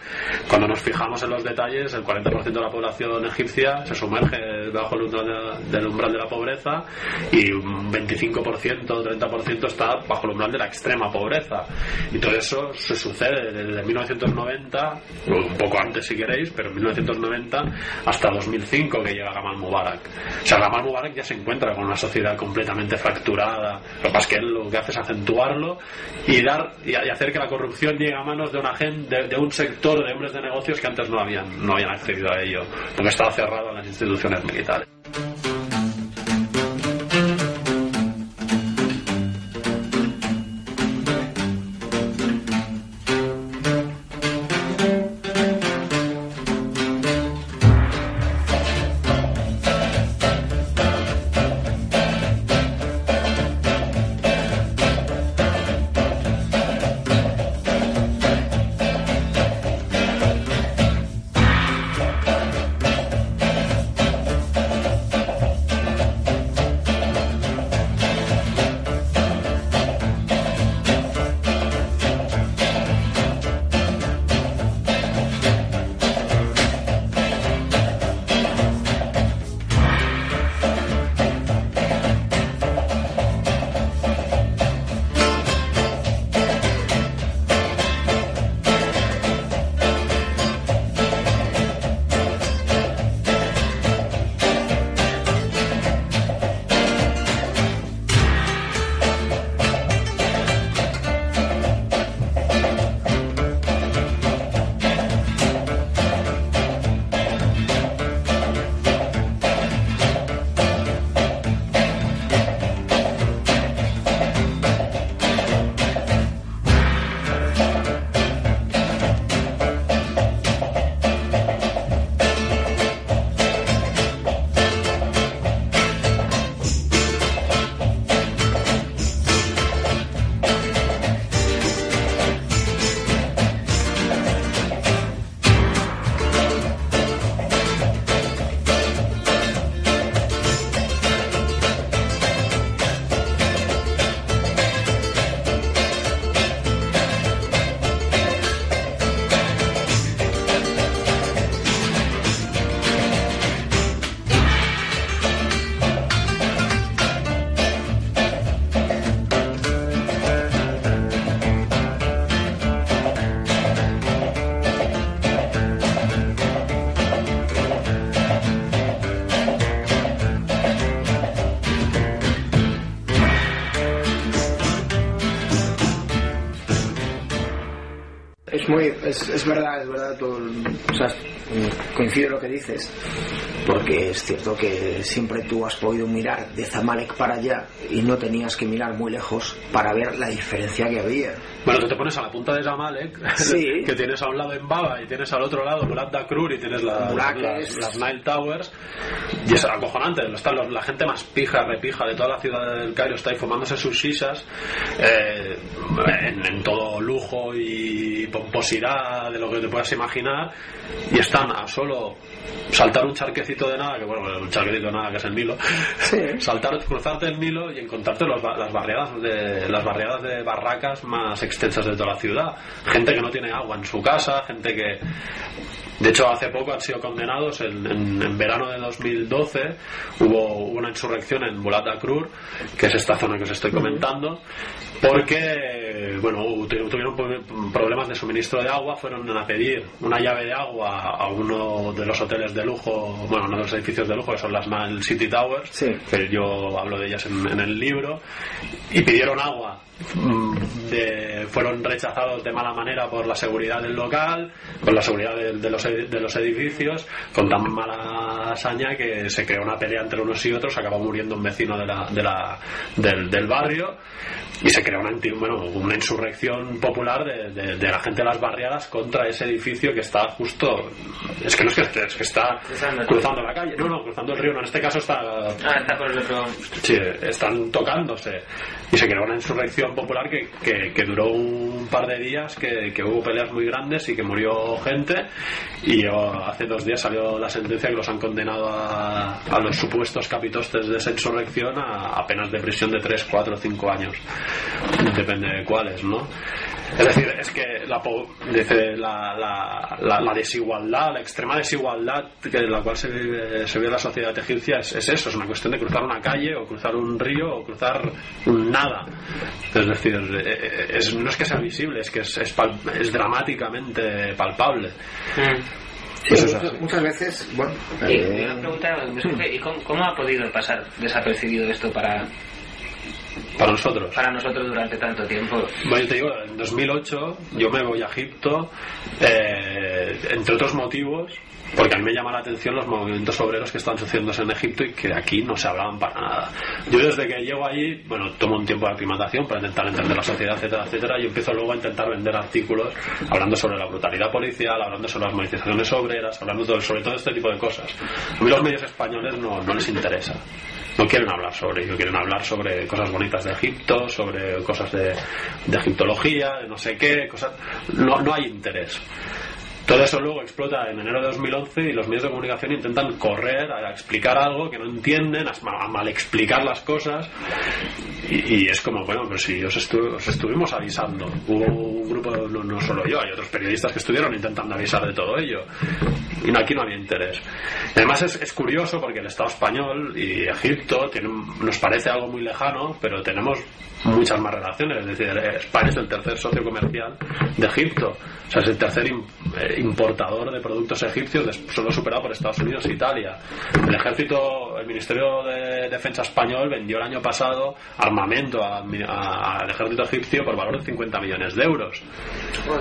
cuando nos fijamos en los detalles, el 40% de la población egipcia se sumerge bajo el umbral de- del umbral de la pobreza y un 25% o 30% está bajo el umbral de la extrema pobreza. Y todo eso se sucede desde 1990, o un poco antes si queréis, pero en 1990 hasta 2005 que llega Gamal Mubarak. O sea, Gamal Mubarak ya se encuentra con una sociedad completamente fracturada. Lo que pasa es que él lo que hace es acentuarlo y dar y hacer que la corrupción llegue a manos de una gente, de, de un sector de hombres de negocios que antes no habían, no habían accedido a ello, porque estaba cerrado a las instituciones militares. Es, verdad, es verdad, todo, el- o sea, coincido en lo que dices, porque es cierto que siempre tú has podido mirar de Zamalek para allá y no tenías que mirar muy lejos para ver la diferencia que había. Bueno, tú te pones a la punta de Zamalek, Sí. que tienes a un lado en Baba y tienes al otro lado Murat Dakrur y tienes la- las, las Nile Towers y es acojonante. Están los- la gente más pija, repija de toda la ciudad del Cairo está ahí fumándose sus shisas eh, en, en todo lujo y pomposidad de lo que te puedas imaginar y están a solo saltar un charquecito de nada, que bueno, un charquecito de nada que es el Nilo, saltar, cruzarte el Nilo y encontrarte los las barriadas de las barriadas de barracas más extensas de toda la ciudad. Gente que no tiene agua en su casa, gente que de hecho, hace poco han sido condenados. En, en- en verano de 2012 hubo una insurrección en Bulat Akrur, que es esta zona que os estoy comentando, porque bueno, tu- tuvieron problemas de suministro de agua. Fueron a pedir una llave de agua a uno de los hoteles de lujo, bueno, uno de los edificios de lujo, que son las City Towers, Sí. que yo hablo de ellas en, en el libro, y pidieron agua. De- fueron rechazados de mala manera por la seguridad del local, por la seguridad de, de los, de los edificios, con tan mala hazaña que se creó una pelea entre unos y otros, acabó muriendo un vecino de la, de la- del, del barrio y se creó una, bueno, una insurrección popular de, de- de la gente de las barriadas contra ese edificio que está justo, es que no es que esté, es que está Cruzando. cruzando la calle, no, no, cruzando el río, no, en este caso está Ah, está por el otro. Sí, están tocándose. Y se creó una insurrección popular que, que, duró un par de días, que, hubo peleas muy grandes y que murió gente. Y oh, hace dos días salió la sentencia que los han condenado a, a los supuestos capitostes de esa insurrección a, a penas de prisión de 3, 4, 5 años. Depende de cuáles, ¿no? Es decir, es que la, dice, la, la, la, la desigualdad, la extrema desigualdad que en la cual se vive, se vive la sociedad egipcia es, es eso, es una cuestión de cruzar una calle o cruzar un río o cruzar un nada. Es decir, eh, es- no es que sea visible, es que es, es, pal- es dramáticamente palpable. Sí, Eso es muchas, veces, bueno, Y eh, una pregunta, ¿y cómo, cómo ha podido pasar desapercibido esto para, Para nosotros. para nosotros durante tanto tiempo? Bueno, yo te digo, en 2008 yo me voy a Egipto, eh, entre otros motivos, porque a mí me llama la atención los movimientos obreros que están sucediéndose en Egipto y que aquí no se hablaban para nada. Yo desde que llego allí, bueno, tomo un tiempo de aclimatación para intentar entender la sociedad, etcétera, etcétera, y empiezo luego a intentar vender artículos hablando sobre la brutalidad policial, hablando sobre las movilizaciones obreras, hablando sobre todo este tipo de cosas. A mí los medios españoles no, no les interesa. No quieren hablar sobre ello, quieren hablar sobre cosas bonitas de Egipto, sobre cosas de, de egiptología, de no sé qué, cosas. No, no hay interés. Todo eso luego explota en enero de 2011 y los medios de comunicación intentan correr a explicar algo que no entienden, a mal explicar las cosas. Y, es como, bueno, pero si os, estu- os estuvimos avisando. Hubo un grupo, no, no solo yo, hay otros periodistas que estuvieron intentando avisar de todo ello. Y no, aquí no había interés. Además es, es curioso porque el Estado español y Egipto tienen, nos parece algo muy lejano, pero tenemos muchas más relaciones. Es decir, España es el tercer socio comercial de Egipto. O sea, es el tercer eh, importador de productos egipcios, solo superado por Estados Unidos e Italia. El ejército, el Ministerio de Defensa español vendió el año pasado armamento al ejército egipcio por valor de 50 millones de euros.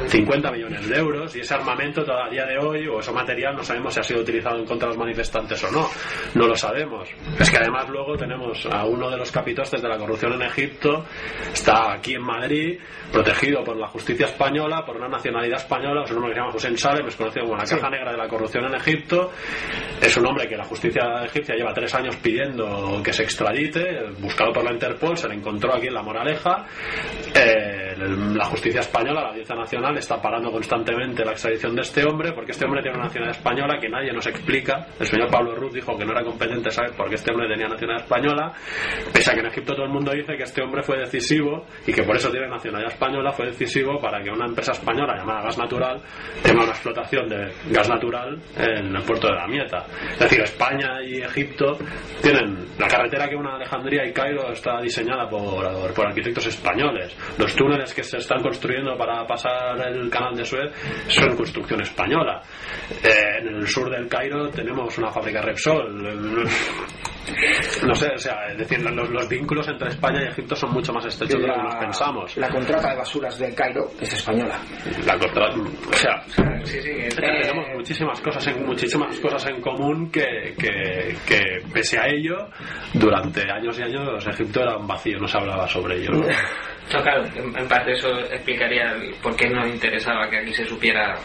50 millones de euros y ese armamento todavía a día de hoy o ese material no sabemos si ha sido utilizado en contra de los manifestantes o no. No lo sabemos. Es que además luego tenemos a uno de los capitostes de la corrupción en Egipto, está aquí en Madrid, protegido por la justicia española, por una nacionalidad española, es un hombre que se llama José Salem, es conocido como la caja negra de la corrupción en Egipto. Es un hombre que la justicia egipcia lleva tres años pidiendo que se extradite, buscado por la Interpol, se le encontró aquí en La Moraleja. Eh, la justicia española, la audiencia nacional, está parando constantemente la extradición de este hombre porque este hombre tiene una nacionalidad española que nadie nos explica. El señor Pablo Ruz dijo que no era competente saber por qué este hombre tenía nacionalidad española, pese a que en Egipto todo el mundo dice que este hombre fue decisivo y que por eso tiene nacionalidad española, fue decisivo para que una empresa española llamada Gas Natural tenga una explotación de gas natural en el puerto de la Mieta. Es decir, España y Egipto tienen la carretera que une Alejandría y Cairo está diseñada por, por arquitectos españoles. Los túneles que se están construyendo para pasar el canal de Suez son construcción española. Eh, en el sur del Cairo tenemos una fábrica Repsol. no sé, o sea, es decir, los, los vínculos entre España y Egipto son mucho más estrechos de lo que nos pensamos. La contrata de basuras de Cairo es española. La contra, o sea, Sí, sí, es eh, que tenemos muchísimas cosas en muchísimas cosas en común que, que, que pese a ello durante años y años Egipto era un vacío no se hablaba sobre ello ¿no? no, claro, en, parte eso explicaría por qué nos interesaba que aquí se supiera.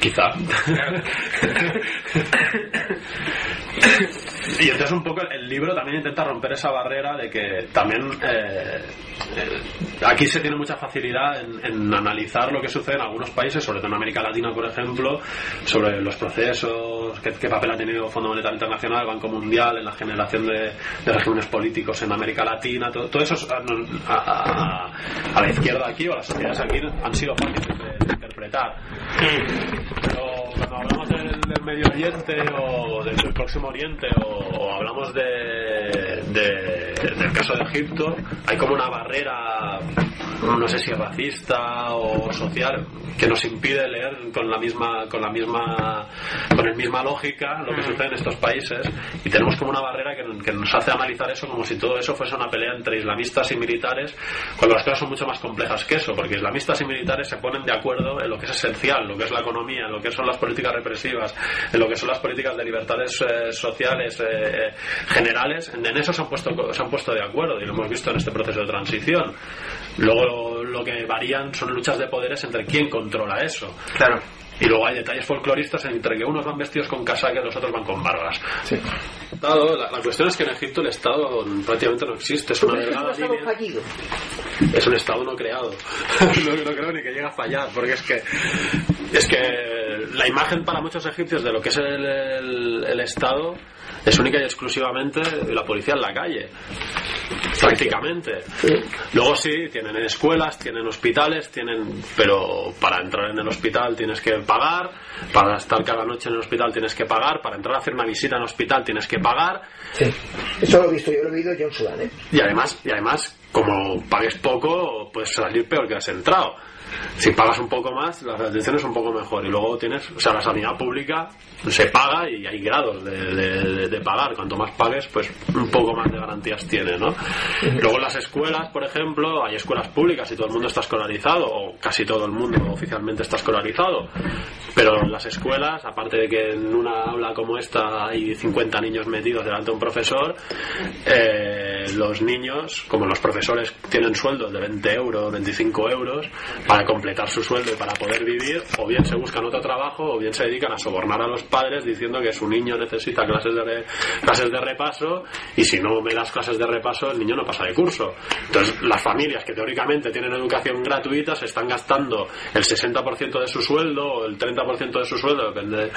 quizá y entonces un poco el libro también intenta romper esa barrera de que también eh, eh, aquí se tiene mucha facilidad en, analizar lo que sucede en algunos países, sobre todo en América Latina, por ejemplo, sobre los procesos, qué, papel ha tenido Fondo Monetario Internacional, el Banco Mundial en la generación de, de regímenes políticos en América Latina, todo, eso es a, la izquierda aquí o a las sociedades aquí han sido fáciles de interpretar. Del, Medio Oriente o del, Próximo Oriente o, o hablamos de, de- del caso de Egipto, hay como una barrera, no sé si racista o social, que nos impide leer con la misma, con la misma, con la misma lógica lo que sucede en estos países. Y tenemos como una barrera que, que nos hace analizar eso como si todo eso fuese una pelea entre islamistas y militares, cuando las cosas son mucho más complejas que eso, porque islamistas y militares se ponen de acuerdo en lo que es esencial, lo que es la economía, en lo que son las políticas represivas, en lo que son las políticas de libertades eh, sociales eh, generales, en, en eso se han, puesto, se han puesto de acuerdo y lo hemos visto en este proceso de transición. Luego lo que varían son luchas de poderes entre quién controla eso. Claro. Y luego hay detalles folcloristas entre que unos van vestidos con casaca y los otros van con barbas. Estado, la, la cuestión es que en Egipto el Estado prácticamente no existe, es una ¿Tú crees que es un delgada estado línea. fallido? Es un Estado no creado. no, no creo ni que llegue a fallar, porque es que es que la imagen para muchos egipcios de lo que es el, el- el Estado es única y exclusivamente la policía en la calle. Prácticamente. Luego sí, tienen escuelas, tienen hospitales, tienen, pero para entrar en el hospital tienes que pagar, para estar cada noche en el hospital tienes que pagar, para entrar a hacer una visita en el hospital tienes que pagar, Sí. Eso lo he visto, yo lo he vivido yo en Sudán, ¿eh? y además, y además, como pagues poco, puedes salir peor que has entrado. Si pagas un poco más, la atención es un poco mejor. Y luego tienes, o sea, la sanidad pública se paga y hay grados de, de- de pagar. Cuanto más pagues, pues un poco más de garantías tiene, ¿no? Luego las escuelas, por ejemplo, hay escuelas públicas y todo el mundo está escolarizado, o casi todo el mundo oficialmente está escolarizado. Pero las escuelas, aparte de que en una aula como esta hay 50 niños metidos delante de un profesor, eh, los niños, como los profesores tienen sueldos de 20 euros, 25 euros, para completar su sueldo y para poder vivir, o bien se buscan otro trabajo, o bien se dedican a sobornar a los padres diciendo que su niño necesita clases de, re- clases de repaso y si no me das clases de repaso, el niño no pasa de curso. Entonces, las familias que teóricamente tienen educación gratuita se están gastando el 60% de su sueldo o el 30% de su sueldo, depende.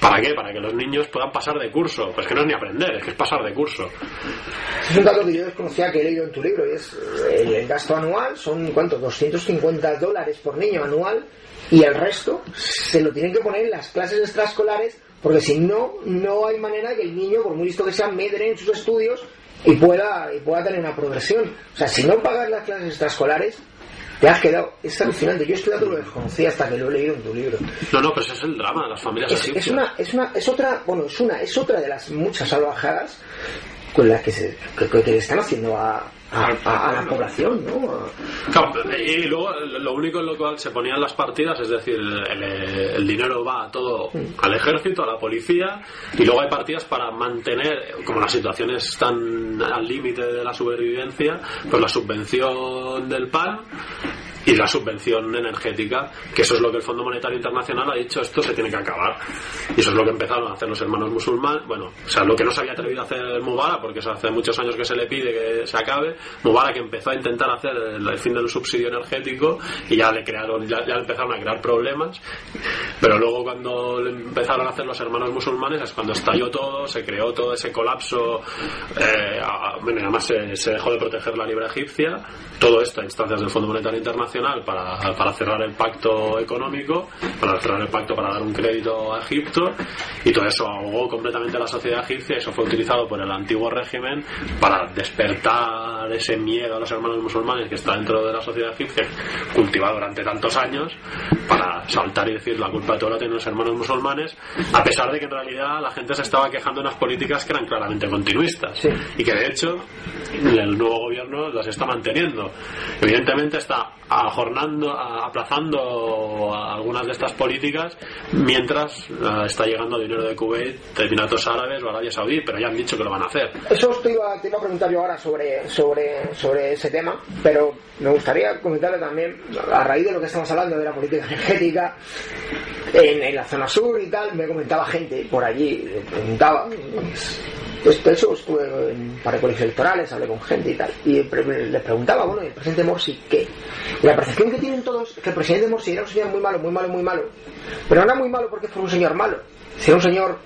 ¿Para qué? Para que los niños puedan pasar de curso. Pues que no es ni aprender, es que es pasar de curso. Es un dato que yo desconocía que he leído en tu libro y es eh, el gasto anual son ¿cuánto? 250 dólares por niño anual y el resto se lo tienen que poner en las clases extraescolares porque si no, no hay manera que el niño, por muy listo que sea, medre en sus estudios y pueda, y pueda tener una progresión. O sea, si no pagas las clases extraescolares, te has quedado. Es alucinante. Yo este dato lo desconocía hasta que lo he leído en tu libro. No, no, pero ese es el drama de las familias Es, es una, es una, es otra, bueno, es una, es otra de las muchas salvajadas con las que se, que, que le están haciendo a, a, a- a la población, ¿no? A- Claro, y luego lo único en lo cual se ponían las partidas, es decir, el, el dinero va todo al ejército, a la policía, y luego hay partidas para mantener, como las situaciones están al límite de la supervivencia, pues la subvención del pan y la subvención energética, que eso es lo que el Fondo Monetario Internacional ha dicho, esto se tiene que acabar. Y eso es lo que empezaron a hacer los hermanos musulmanes, bueno, o sea, lo que no se había atrevido a hacer Mubarak, porque hace muchos años que se le pide que se acabe, Mubarak empezó a intentar hacer el, el fin del subsidio energético y ya le crearon, ya, ya empezaron a crear problemas, pero luego cuando empezaron a hacer los hermanos musulmanes es cuando estalló todo, se creó todo ese colapso, eh, a- bueno, además se, se dejó de proteger la libra egipcia, todo esto a instancias del Fondo Monetario Internacional internacional para, para cerrar el pacto económico, para cerrar el pacto para dar un crédito a Egipto y todo eso ahogó completamente la sociedad egipcia y eso fue utilizado por el antiguo régimen para despertar ese miedo a los hermanos musulmanes que está dentro de la sociedad egipcia cultivado durante tantos años para saltar y decir la culpa de todo la tienen los hermanos musulmanes a pesar de que en realidad la gente se estaba quejando de unas políticas que eran claramente continuistas y que de hecho el nuevo gobierno las está manteniendo. Evidentemente está ajornando, aplazando algunas de estas políticas mientras eh, está llegando dinero de Kuwait, de Emiratos Árabes o Arabia Saudí, pero ya han dicho que lo van a hacer. Eso te iba, te iba a preguntar yo ahora sobre, sobre, sobre ese tema, pero me gustaría comentarle también, a raíz de lo que estamos hablando de la política energética, en, en la zona sur y tal, me comentaba gente por allí, me preguntaba, pues, hecho estuve en un par de colegios electorales, hablé con gente y tal, y les preguntaba, bueno, ¿y el presidente Morsi qué? Y la percepción que tienen todos es que el presidente Morsi era un señor muy malo, muy malo, muy malo, pero no era muy malo porque fue un señor malo, sino un señor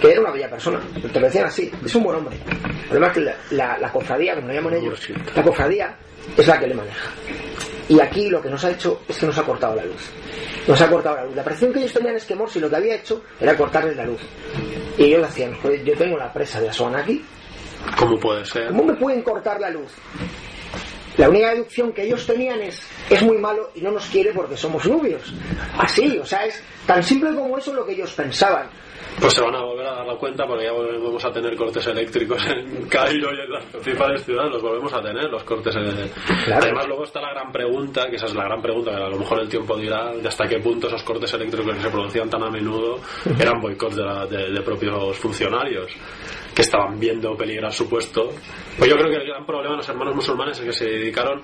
que era una bella persona, te lo decían así, es un buen hombre. El problema es que la, la, la cofradía, como lo llaman ellos, la cofradía es la que le maneja. Y aquí lo que nos ha hecho es que nos ha cortado la luz. Nos ha cortado la luz. La percepción que ellos tenían es que Morsi lo que había hecho era cortarles la luz. Y ellos decían, joder, yo tengo la presa de Asuán aquí, ¿Cómo puede ser? ¿cómo me pueden cortar la luz? La única deducción que ellos tenían es, es muy malo y no nos quiere porque somos nubios. Así, o sea, es tan simple como eso lo que ellos pensaban. Pues se van a volver a dar la cuenta porque ya volvemos a tener cortes eléctricos en Cairo y en las principales ciudades, los volvemos a tener, los cortes. Claro. Además, luego está la gran pregunta, que esa es la gran pregunta, que a lo mejor el tiempo dirá de hasta qué punto esos cortes eléctricos que se producían tan a menudo eran boicots de, la- de- de propios funcionarios que estaban viendo peligrar su puesto. Pues yo creo que el gran problema de los hermanos musulmanes es que se dedicaron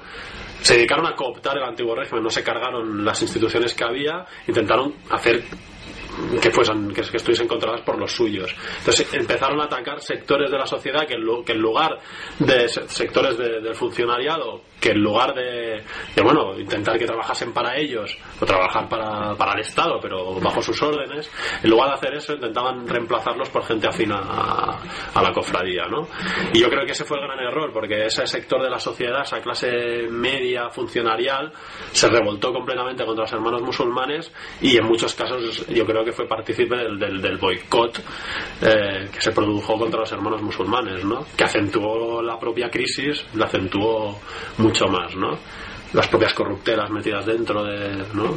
se dedicaron a cooptar el antiguo régimen, no se cargaron las instituciones que había, intentaron hacer que fuesen que, estuviesen controladas por los suyos. Entonces empezaron a atacar sectores de la sociedad que en, lugar de se- sectores de- del funcionariado que en lugar de, de, bueno intentar que trabajasen para ellos o trabajar para, para el Estado pero bajo sus órdenes en lugar de hacer eso intentaban reemplazarlos por gente afina a, a la cofradía ¿no? y yo creo que ese fue el gran error porque ese sector de la sociedad esa clase media funcionarial se revoltó completamente contra los hermanos musulmanes y en muchos casos yo creo que fue partícipe del, del, del boicot eh, que se produjo contra los hermanos musulmanes, ¿no? Que acentuó la propia crisis, la acentuó mucho más, ¿no? Las propias corruptelas metidas dentro de, ¿no?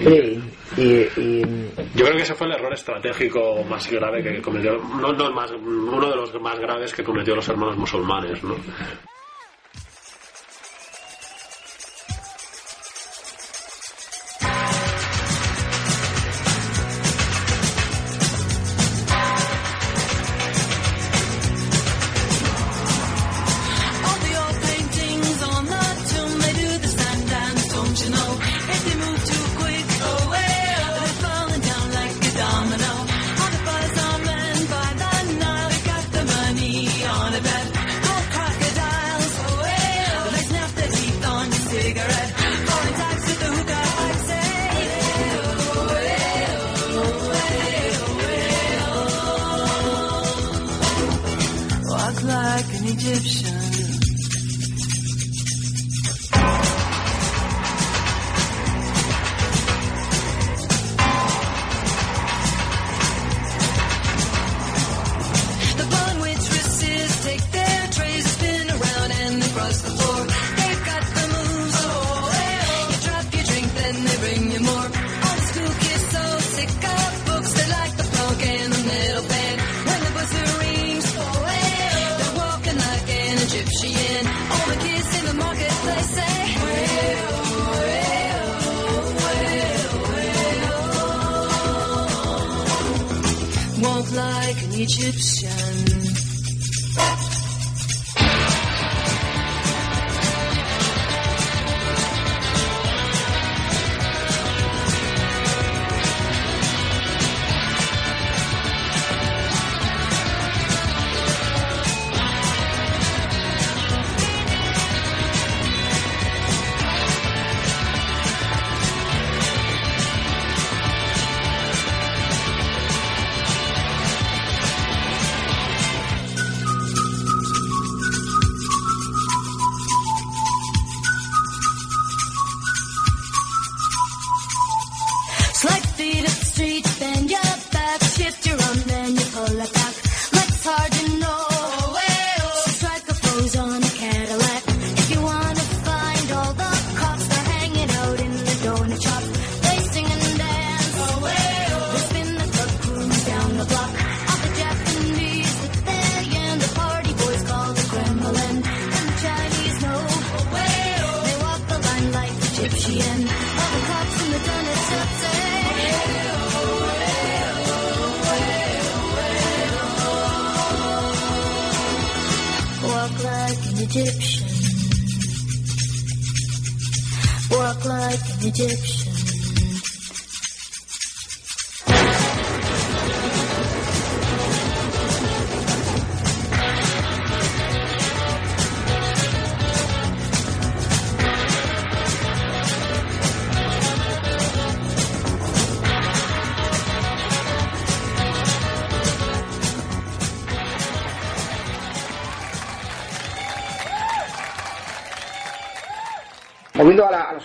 Y, y- y- Yo creo que ese fue el error estratégico más grave que cometió, no, no más, uno de los más graves que cometió los hermanos musulmanes, ¿no?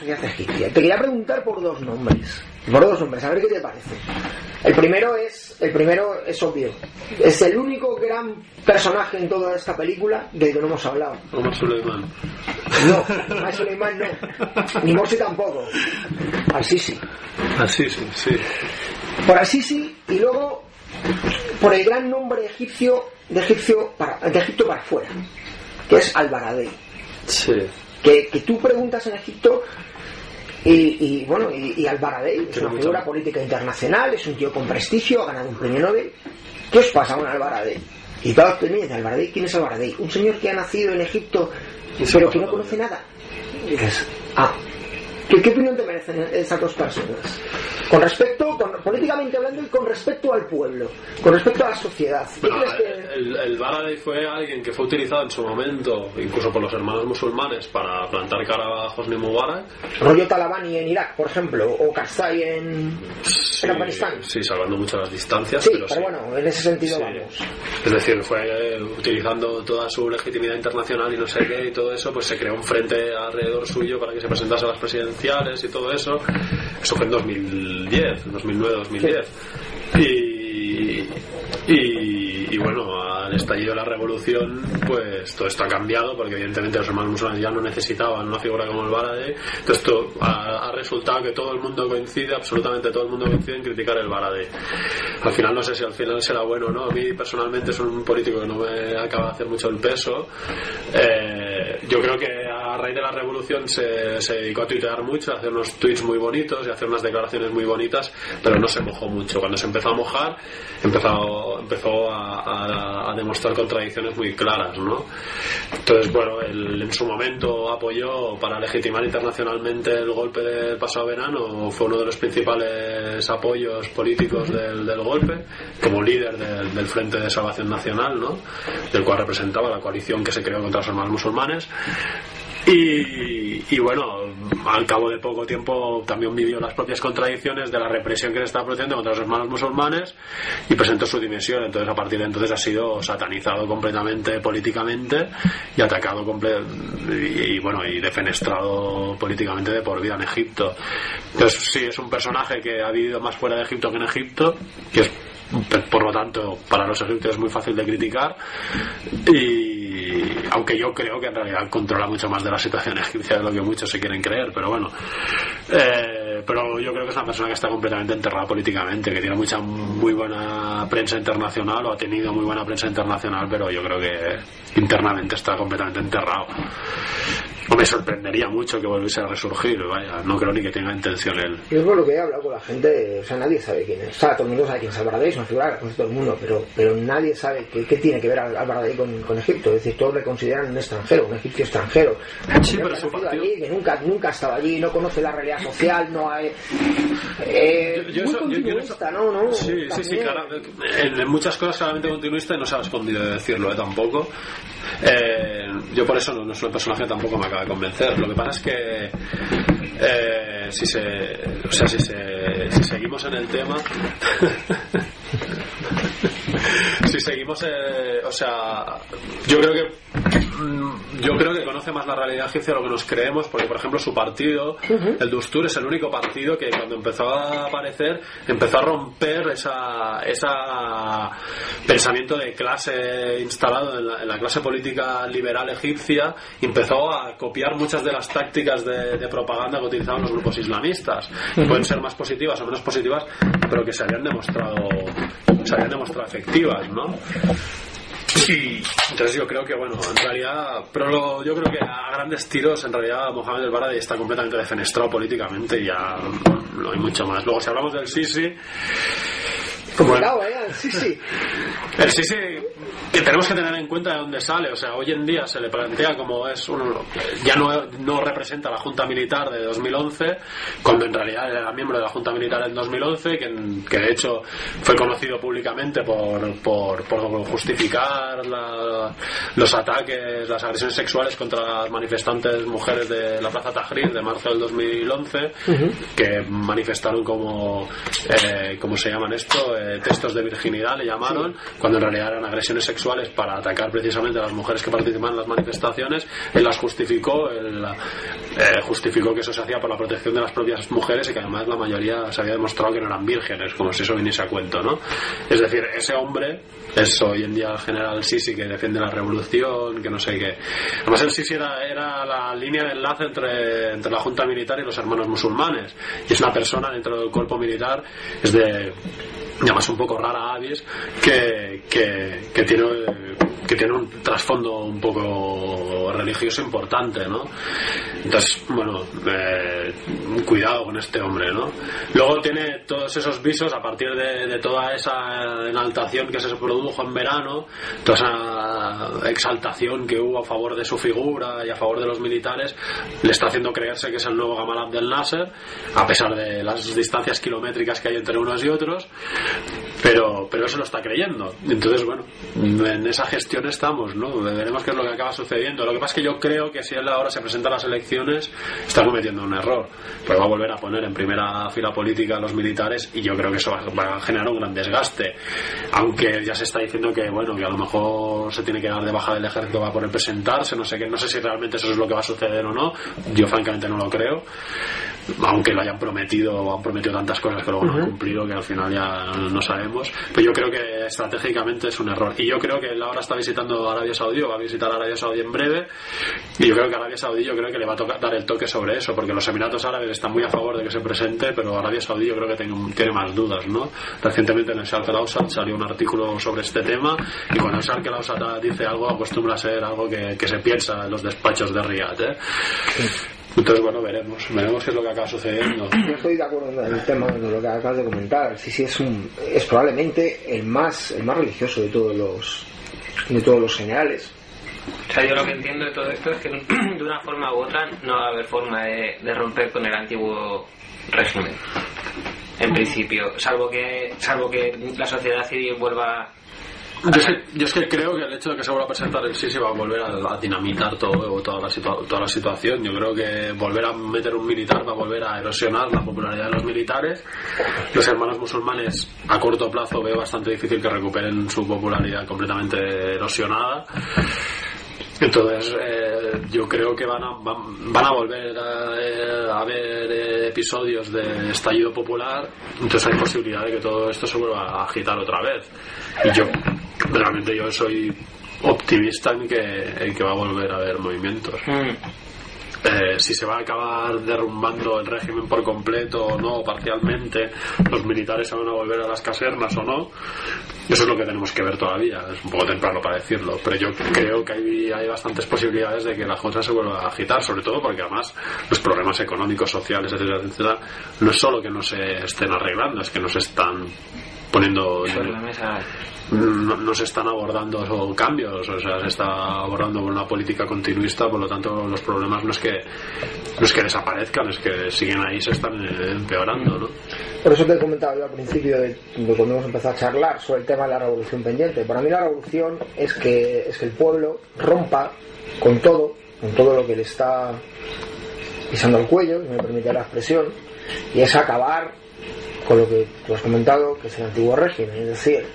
Te quería preguntar por dos nombres. Por dos nombres, a ver qué te parece. El primero es, el primero es obvio. Es el único gran personaje en toda esta película del que no hemos hablado. Omar Suleiman. No, Suleiman no. Ni Morsi tampoco. Al-Sisi. Así, sí, sí. Por Al-Sisi y luego por el gran nombre egipcio de, egipcio para, de Egipto para afuera, que es Al-Baradei. Sí. que, que tú preguntas en Egipto y, y, bueno y, y Al-Baradei es una mucho- figura política internacional es un tío con prestigio ha ganado un premio Nobel. ¿qué os pasa con Al-Baradei? y todos te miran Al-Baradei ¿quién es Al-Baradei? un señor que ha nacido en Egipto pero que no conoce nada. Y dices ah ¿Qué, qué opinión te merecen esas dos personas? Con respecto, con- políticamente hablando y con respecto al pueblo, con respecto a la sociedad. ¿Qué Bueno, que- el, el Baradei fue alguien que fue utilizado en su momento, incluso por los hermanos musulmanes, para plantar cara a Hosni Mubarak. rollo Talabani en Irak, por ejemplo, o Karzai en, Sí, en Afganistán? sí, salvando mucho las distancias, Sí, pero, pero sí. bueno, en ese sentido Sí. vamos. Es decir, fue eh, utilizando toda su legitimidad internacional y no sé qué y todo eso, pues se creó un frente alrededor suyo para que se presentase a las presidenciales y todo eso. Eso fue en 2010, 2009-2010. Y, y, y bueno, al estallido de la revolución, pues todo esto ha cambiado porque evidentemente los hermanos musulmanes ya no necesitaban una figura como el Baradei. Entonces esto ha, resultado que todo el mundo coincide, absolutamente todo el mundo coincide en criticar el Baradei. Al final no sé si al final será bueno o no. A mí personalmente es un político que no me acaba de hacer mucho el peso. Eh, yo creo que a raíz de la revolución se, se dedicó a tuitear mucho, a hacer unos tweets muy bonitos y a hacer unas declaraciones muy bonitas, pero no se mojó mucho. Cuando se empezó a mojar, empezó, empezó a, a- demostrar contradicciones muy claras, ¿no? Entonces, bueno, en su momento apoyó para legitimar internacionalmente el golpe del pasado verano, fue uno de los principales apoyos políticos del, golpe, como líder del, del Frente de Salvación Nacional, ¿no? Del cual representaba la coalición que se creó contra los hermanos musulmanes. Y, bueno, al cabo de poco tiempo también vivió las propias contradicciones de la represión que le estaba produciendo contra los hermanos musulmanes y presentó su dimisión. Entonces, a partir de entonces ha sido satanizado completamente políticamente y atacado y, y, bueno, y defenestrado políticamente de por vida en Egipto. Entonces, sí, es un personaje que ha vivido más fuera de Egipto que en Egipto, que por lo tanto para los egipcios es muy fácil de criticar y aunque yo creo que en realidad controla mucho más de la situación egipcia de lo que muchos se quieren creer pero bueno Eh, pero yo creo que es una persona que está completamente enterrada políticamente que tiene mucha muy buena prensa internacional o ha tenido muy buena prensa internacional pero yo creo que internamente está completamente enterrado no me sorprendería mucho que volviese a resurgir vaya no creo ni que tenga intención él Yo es por lo que he hablado con la gente, o sea, nadie sabe quién es. O sea, todo el mundo sabe quién es Albaradei, es una figura que conoce todo el mundo, pero, pero nadie sabe qué, tiene que ver Al- Albaradei con, con Egipto. Es decir, todos le consideran un extranjero, un egipcio extranjero. Sí, pero su partido- allí, que nunca, nunca ha estado allí, no conoce la realidad social, no hay... Eh, Yo- yo muy eso- yo- yo ¿no? ¿no? Sí, sí, claro. En, muchas cosas claramente continuista y no se ha escondido de decirlo ¿eh? tampoco. Eh, yo por eso no, no es un personaje que tampoco me acaba de convencer. Lo que pasa es que eh, si se, o sea, si, se, si seguimos en el tema, si seguimos, eh, o sea, yo creo que mm, yo creo que conoce más la realidad egipcia de lo que nos creemos, porque por ejemplo su partido, el Dustur, es el único partido que cuando empezó a aparecer empezó a romper esa, esa pensamiento de clase instalado en la, en la clase política liberal egipcia, y empezó a copiar muchas de las tácticas de, de propaganda que utilizaban los grupos islamistas. que Pueden ser más positivas o menos positivas, pero que se habían demostrado, se habían demostrado efectivas, ¿no? Y entonces yo creo que, bueno, en realidad, pero lo- yo creo que a grandes tiros, en realidad, Mohamed El Baradei está completamente defenestrado políticamente y ya no hay mucho más. Luego, si hablamos del Sisi, como el, Cuidado, eh, sí, sí. el Sisi, que tenemos que tener en cuenta de dónde sale, o sea, hoy en día se le plantea como es un, ya no, no representa la Junta Militar de 2011, cuando en realidad era miembro de la Junta Militar en 2011, que, que de hecho fue conocido públicamente por, por, por justificar la- los ataques, las agresiones sexuales contra las manifestantes mujeres de la Plaza Tahrir de marzo del 2011, que manifestaron como, eh, ¿cómo se llaman esto? Eh, textos de virginidad, le llamaron, cuando en realidad eran agresiones sexuales para atacar precisamente a las mujeres que participaban en las manifestaciones. Él las justificó, él eh, justificó que eso se hacía por la protección de las propias mujeres y que además la mayoría se había demostrado que no eran vírgenes, como si eso viniese a cuento, ¿no? Es decir, ese hombre es hoy en día el general Sisi que defiende la revolución, que no sé qué. Además el Sisi era, era la línea de enlace entre, entre la Junta Militar y los hermanos musulmanes. Y es una persona dentro del cuerpo militar, es de además un poco rara avis que, que, que tiene que tiene un trasfondo un poco religioso importante ¿no? entonces bueno eh, cuidado con este hombre ¿no? luego tiene todos esos visos a partir de, de toda esa enaltación que se produjo en verano toda esa exaltación que hubo a favor de su figura y a favor de los militares le está haciendo creerse que es el nuevo Gamal Abdel Nasser a pesar de las distancias kilométricas que hay entre unos y otros pero pero se lo está creyendo. Entonces bueno en esa gestión estamos no veremos qué es lo que acaba sucediendo. Lo que pasa es que yo creo que si él ahora se presenta a las elecciones está cometiendo un error pues va a volver a poner en primera fila política a los militares y yo creo que eso va, a generar un gran desgaste. Aunque ya se está diciendo que bueno que a lo mejor se tiene que dar de baja del ejército va a poder presentarse no sé qué no sé si realmente eso es lo que va a suceder o no. Yo francamente no lo creo. Aunque lo hayan prometido o han prometido tantas cosas que luego no han cumplido que al final ya no sabemos pero yo creo que estratégicamente es un error y yo creo que él ahora está visitando Arabia Saudí o va a visitar Arabia Saudí en breve y yo creo que Arabia Saudí yo creo que le va a tocar dar el toque sobre eso porque los Emiratos Árabes están muy a favor de que se presente pero Arabia Saudí yo creo que tiene, tiene más dudas ¿no? recientemente en el Shark Ausat salió un artículo sobre este tema y cuando el Shark Ausat dice algo acostumbra a ser algo que, que se piensa en los despachos de Riyadh ¿eh? Entonces bueno veremos veremos qué es lo que acaba sucediendo Yo estoy de acuerdo en el tema de lo que acabas de comentar. Sí, sí, es, un, es probablemente el más, el más religioso de todos los, de todos los generales. O sea, yo lo que entiendo de todo esto es que de una forma u otra no va a haber forma de, de romper con el antiguo régimen. En principio, salvo que salvo que la sociedad civil vuelva Yo es, que, yo es que creo que el hecho de que se vuelva a presentar el Sisi va a volver a, dinamitar todo, toda, la toda la situación. Yo creo que volver a meter un militar va a volver a erosionar la popularidad de los militares. Los hermanos musulmanes a corto plazo veo bastante difícil que recuperen su popularidad completamente erosionada. Entonces, eh, yo creo que van a, van, van a volver a, eh, a ver eh, episodios de estallido popular. Entonces, hay posibilidad de que todo esto se vuelva a agitar otra vez. Y yo, realmente, yo soy optimista en que, en que va a volver a haber movimientos. Eh, si se va a acabar derrumbando el régimen por completo o no, parcialmente, los militares se van a volver a las casernas o no, eso es lo que tenemos que ver todavía. Es un poco temprano para decirlo, pero yo creo que hay, hay bastantes posibilidades de que la cosa se vuelva a agitar, sobre todo porque además los problemas económicos, sociales, etcétera, etcétera, no es solo que no se estén arreglando, es que no se están poniendo sobre la mesa. no, no se están abordando cambios, o sea, se está abordando con una política continuista, por lo tanto los problemas no es que no es que desaparezcan, es que siguen ahí, se están eh, empeorando, ¿no? Por eso te comentaba yo al principio de, de cuando hemos empezado a charlar sobre el tema de la revolución pendiente. Para mí la revolución es que, es que el pueblo rompa con todo, con todo lo que le está pisando el cuello, si me permite la expresión, y es acabar con lo que tú has comentado, que es el antiguo régimen, es decir,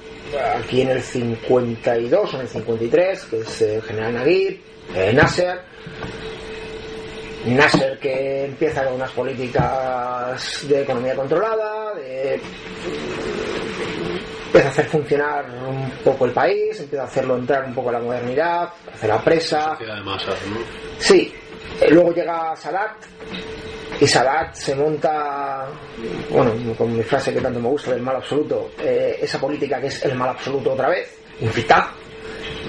aquí en el 52 o en el 53, que es el general Naguib, eh, Nasser. Nasser que empieza con unas políticas de economía controlada, de empieza a hacer funcionar un poco el país, empieza a hacerlo entrar un poco en la modernidad, hacer la presa. Sociedad de masas, ¿no? Sí, luego llega Sadat y Sadat se monta, bueno, con mi frase que tanto me gusta del mal absoluto, eh, esa política que es el mal absoluto otra vez, infitá,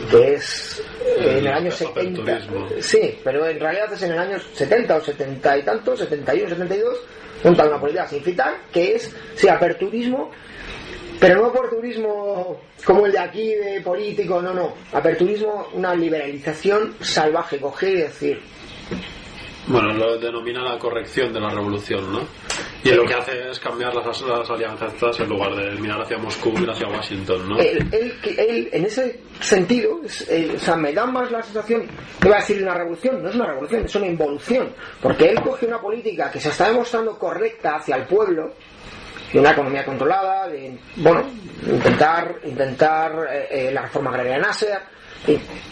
que es eh, en el año 70. aperturismo. Sí, pero en realidad es en el año 70 o 70 y tanto, 71, 72, monta una política sin infitá, que es, sí, aperturismo, pero no aperturismo como el de aquí de político, no, no. Aperturismo, una liberalización salvaje, coger y decir, Bueno, lo denomina la corrección de la revolución, ¿no? Y lo que hace es cambiar las, alianzas en lugar de mirar hacia Moscú, mirar hacia Washington, ¿no? él, que- en ese sentido, o sea, me da más la sensación, iba a decir una revolución, no es una revolución, es una involución, porque él coge una política que se está demostrando correcta hacia el pueblo, de una economía controlada, de, bueno, intentar, intentar eh, eh, la reforma agraria de Nasser,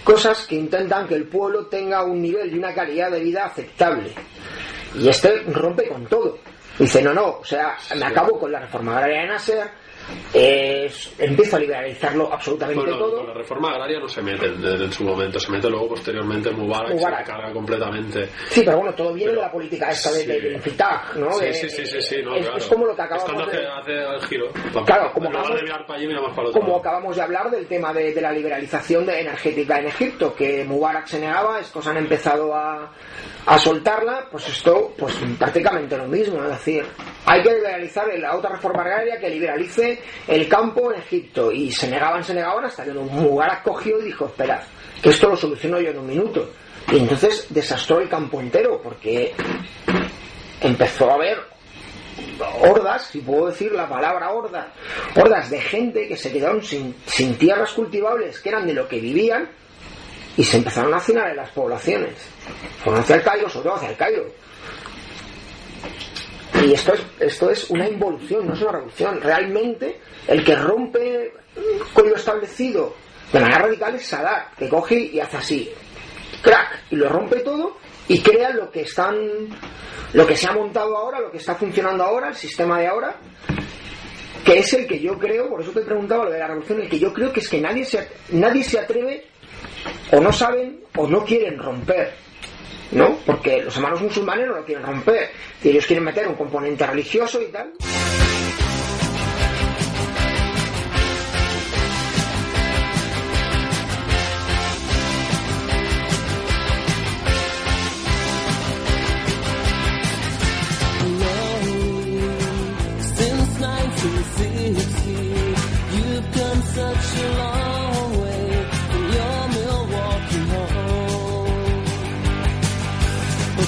cosas que intentan que el pueblo tenga un nivel y una calidad de vida aceptable. Y este rompe con todo. Dice, no, no, o sea, me acabo con la reforma agraria de Nasser, eh, empiezo a liberalizarlo absolutamente Bueno, todo. con la reforma agraria no se mete en, en su momento, se mete luego posteriormente Mubarak, Mubarak. se carga completamente. Sí, pero bueno, todo viene Pero- de la política esta de, sí. de, del Fitag, ¿no? Sí, De- sí, sí, sí, sí, no, es, claro. es como lo que acabamos de, hace, el giro. Claro, como acabamos- allí, como acabamos de hablar del tema de, de la liberalización de energética en Egipto, que Mubarak se negaba, estos han empezado a, a soltarla, pues esto, pues prácticamente lo mismo, es decir, hay que liberalizar la otra reforma agraria que liberalice el campo en Egipto, y se negaban, se negaban, hasta que Mubarak cogió y dijo, espera, que esto lo soluciono yo en un minuto. Y entonces desastró el campo entero, porque empezó a haber hordas, si puedo decir la palabra horda, hordas de gente que se quedaron sin, sin tierras cultivables que eran de lo que vivían y se empezaron a hacinar en las poblaciones. Fueron hacia el Cairo, sobre todo hacia el Cairo. Y esto es, esto es una involución, no es una revolución. Realmente, el que rompe con lo establecido de manera radical es Sadat, que coge y hace así, crack, y lo rompe todo y crea lo que están, lo que se ha montado ahora, lo que está funcionando ahora, el sistema de ahora, que es el que yo creo, por eso te preguntaba lo de la revolución, el que yo creo que es que nadie se, nadie se atreve, o no saben, o no quieren romper. ¿No? Porque los hermanos musulmanes no lo quieren romper. Y ellos quieren meter un componente religioso y tal.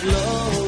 love.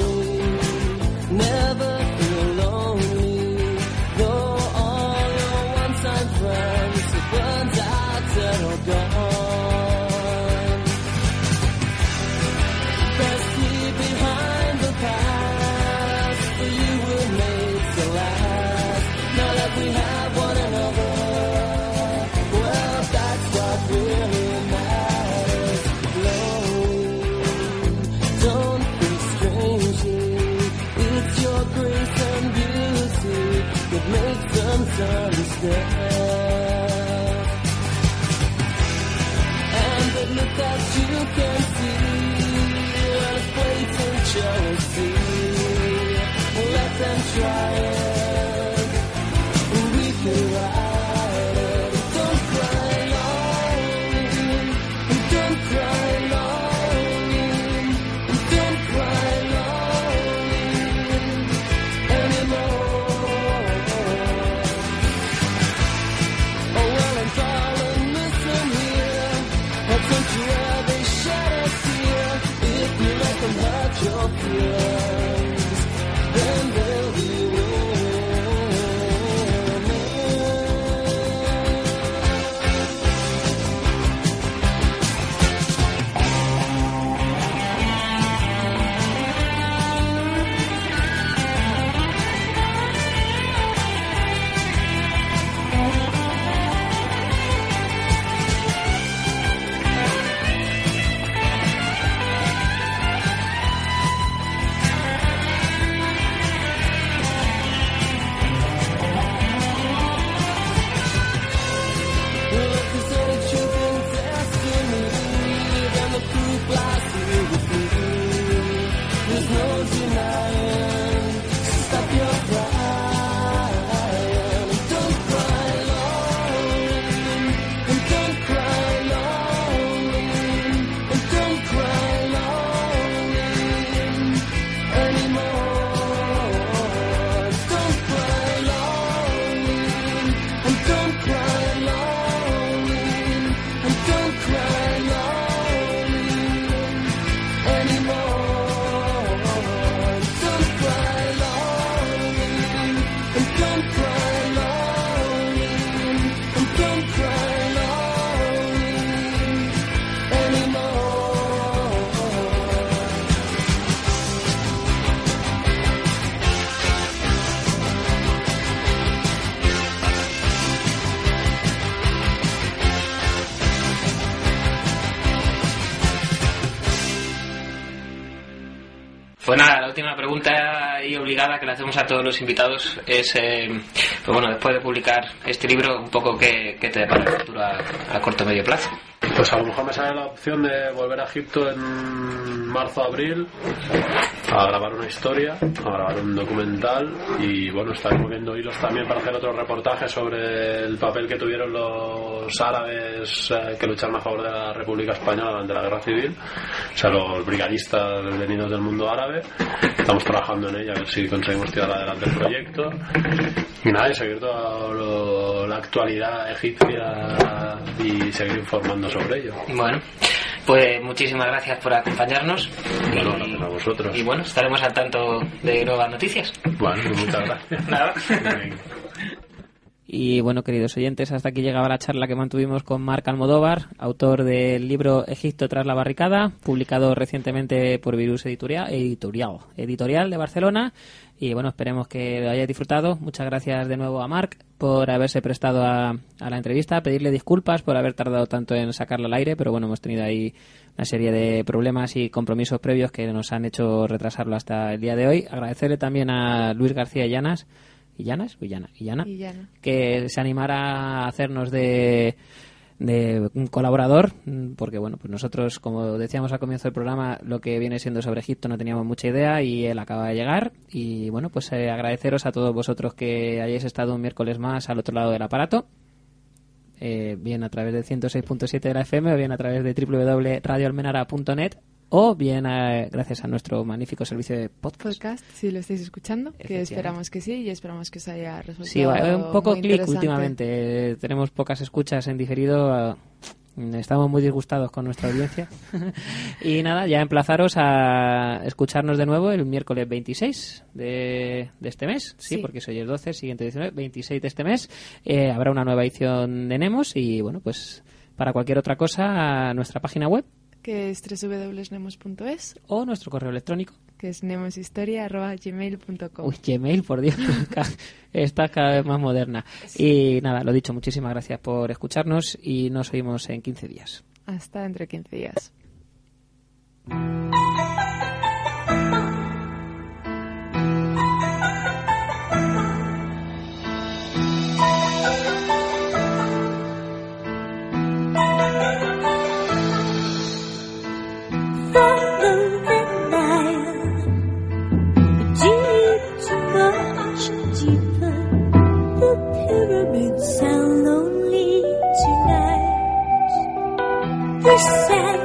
Obligada que le hacemos a todos los invitados es, eh, pues bueno, después de publicar este libro, un poco qué, qué te depara el futuro a, corto o medio plazo. Pues a lo mejor me sale la opción de volver a Egipto en marzo abril a grabar una historia, a grabar un documental y bueno, estar moviendo hilos también para hacer otros reportajes sobre el papel que tuvieron los árabes eh, que lucharon a favor de la República Española durante la Guerra Civil, o sea, los brigadistas venidos del mundo árabe. Estamos trabajando en ello a ver si conseguimos tirar adelante el proyecto y nada, y seguir toda lo- la actualidad egipcia y seguir informando sobre ello. Bueno, pues muchísimas gracias por acompañarnos. Bueno, y, gracias a vosotros. y bueno, estaremos al tanto de nuevas noticias. Bueno, pues muchas gracias. Nada. Y bueno, queridos oyentes, hasta aquí llegaba la charla que mantuvimos con Marc Almodóvar, autor del libro Egipto tras la barricada, publicado recientemente por Virus Editorial, Editorial, Editorial de Barcelona. Y bueno, esperemos que lo hayáis disfrutado. Muchas gracias de nuevo a Marc por haberse prestado a, a la entrevista, pedirle disculpas por haber tardado tanto en sacarlo al aire, pero bueno, hemos tenido ahí una serie de problemas y compromisos previos que nos han hecho retrasarlo hasta el día de hoy. Agradecerle también a Luis García Llanas. ¿Illanas? ¿O Illana? Que se animara a hacernos de, de un colaborador, porque bueno, pues nosotros, como decíamos al comienzo del programa, lo que viene siendo sobre Egipto no teníamos mucha idea y él acaba de llegar. Y bueno, pues eh, agradeceros a todos vosotros que hayáis estado un miércoles más al otro lado del aparato. eh, bien a través del 106.7 de la FM o bien a través de www.radioalmenara.net o bien eh, gracias a nuestro magnífico servicio de podcast. Podcast, si lo estáis escuchando, que esperamos que sí y esperamos que os haya resultado Sí, un poco clic últimamente. Tenemos pocas escuchas en diferido. eh, Estamos muy disgustados con nuestra audiencia. y nada, ya emplazaros a escucharnos de nuevo el miércoles 26 de, de este mes. Sí, Sí. porque hoy es 12, siguiente 19, 26 de este mes. Eh, habrá una nueva edición de Nemos y bueno, pues para cualquier otra cosa, a nuestra página web Que es www.nemos.es, o nuestro correo electrónico. que es nemoshistoria.gmail.com. Uy, Gmail, por Dios, ca- está cada vez más moderna. Y nada, lo dicho, muchísimas gracias por escucharnos y nos oímos en 15 días. Hasta dentro de 15 días. we said.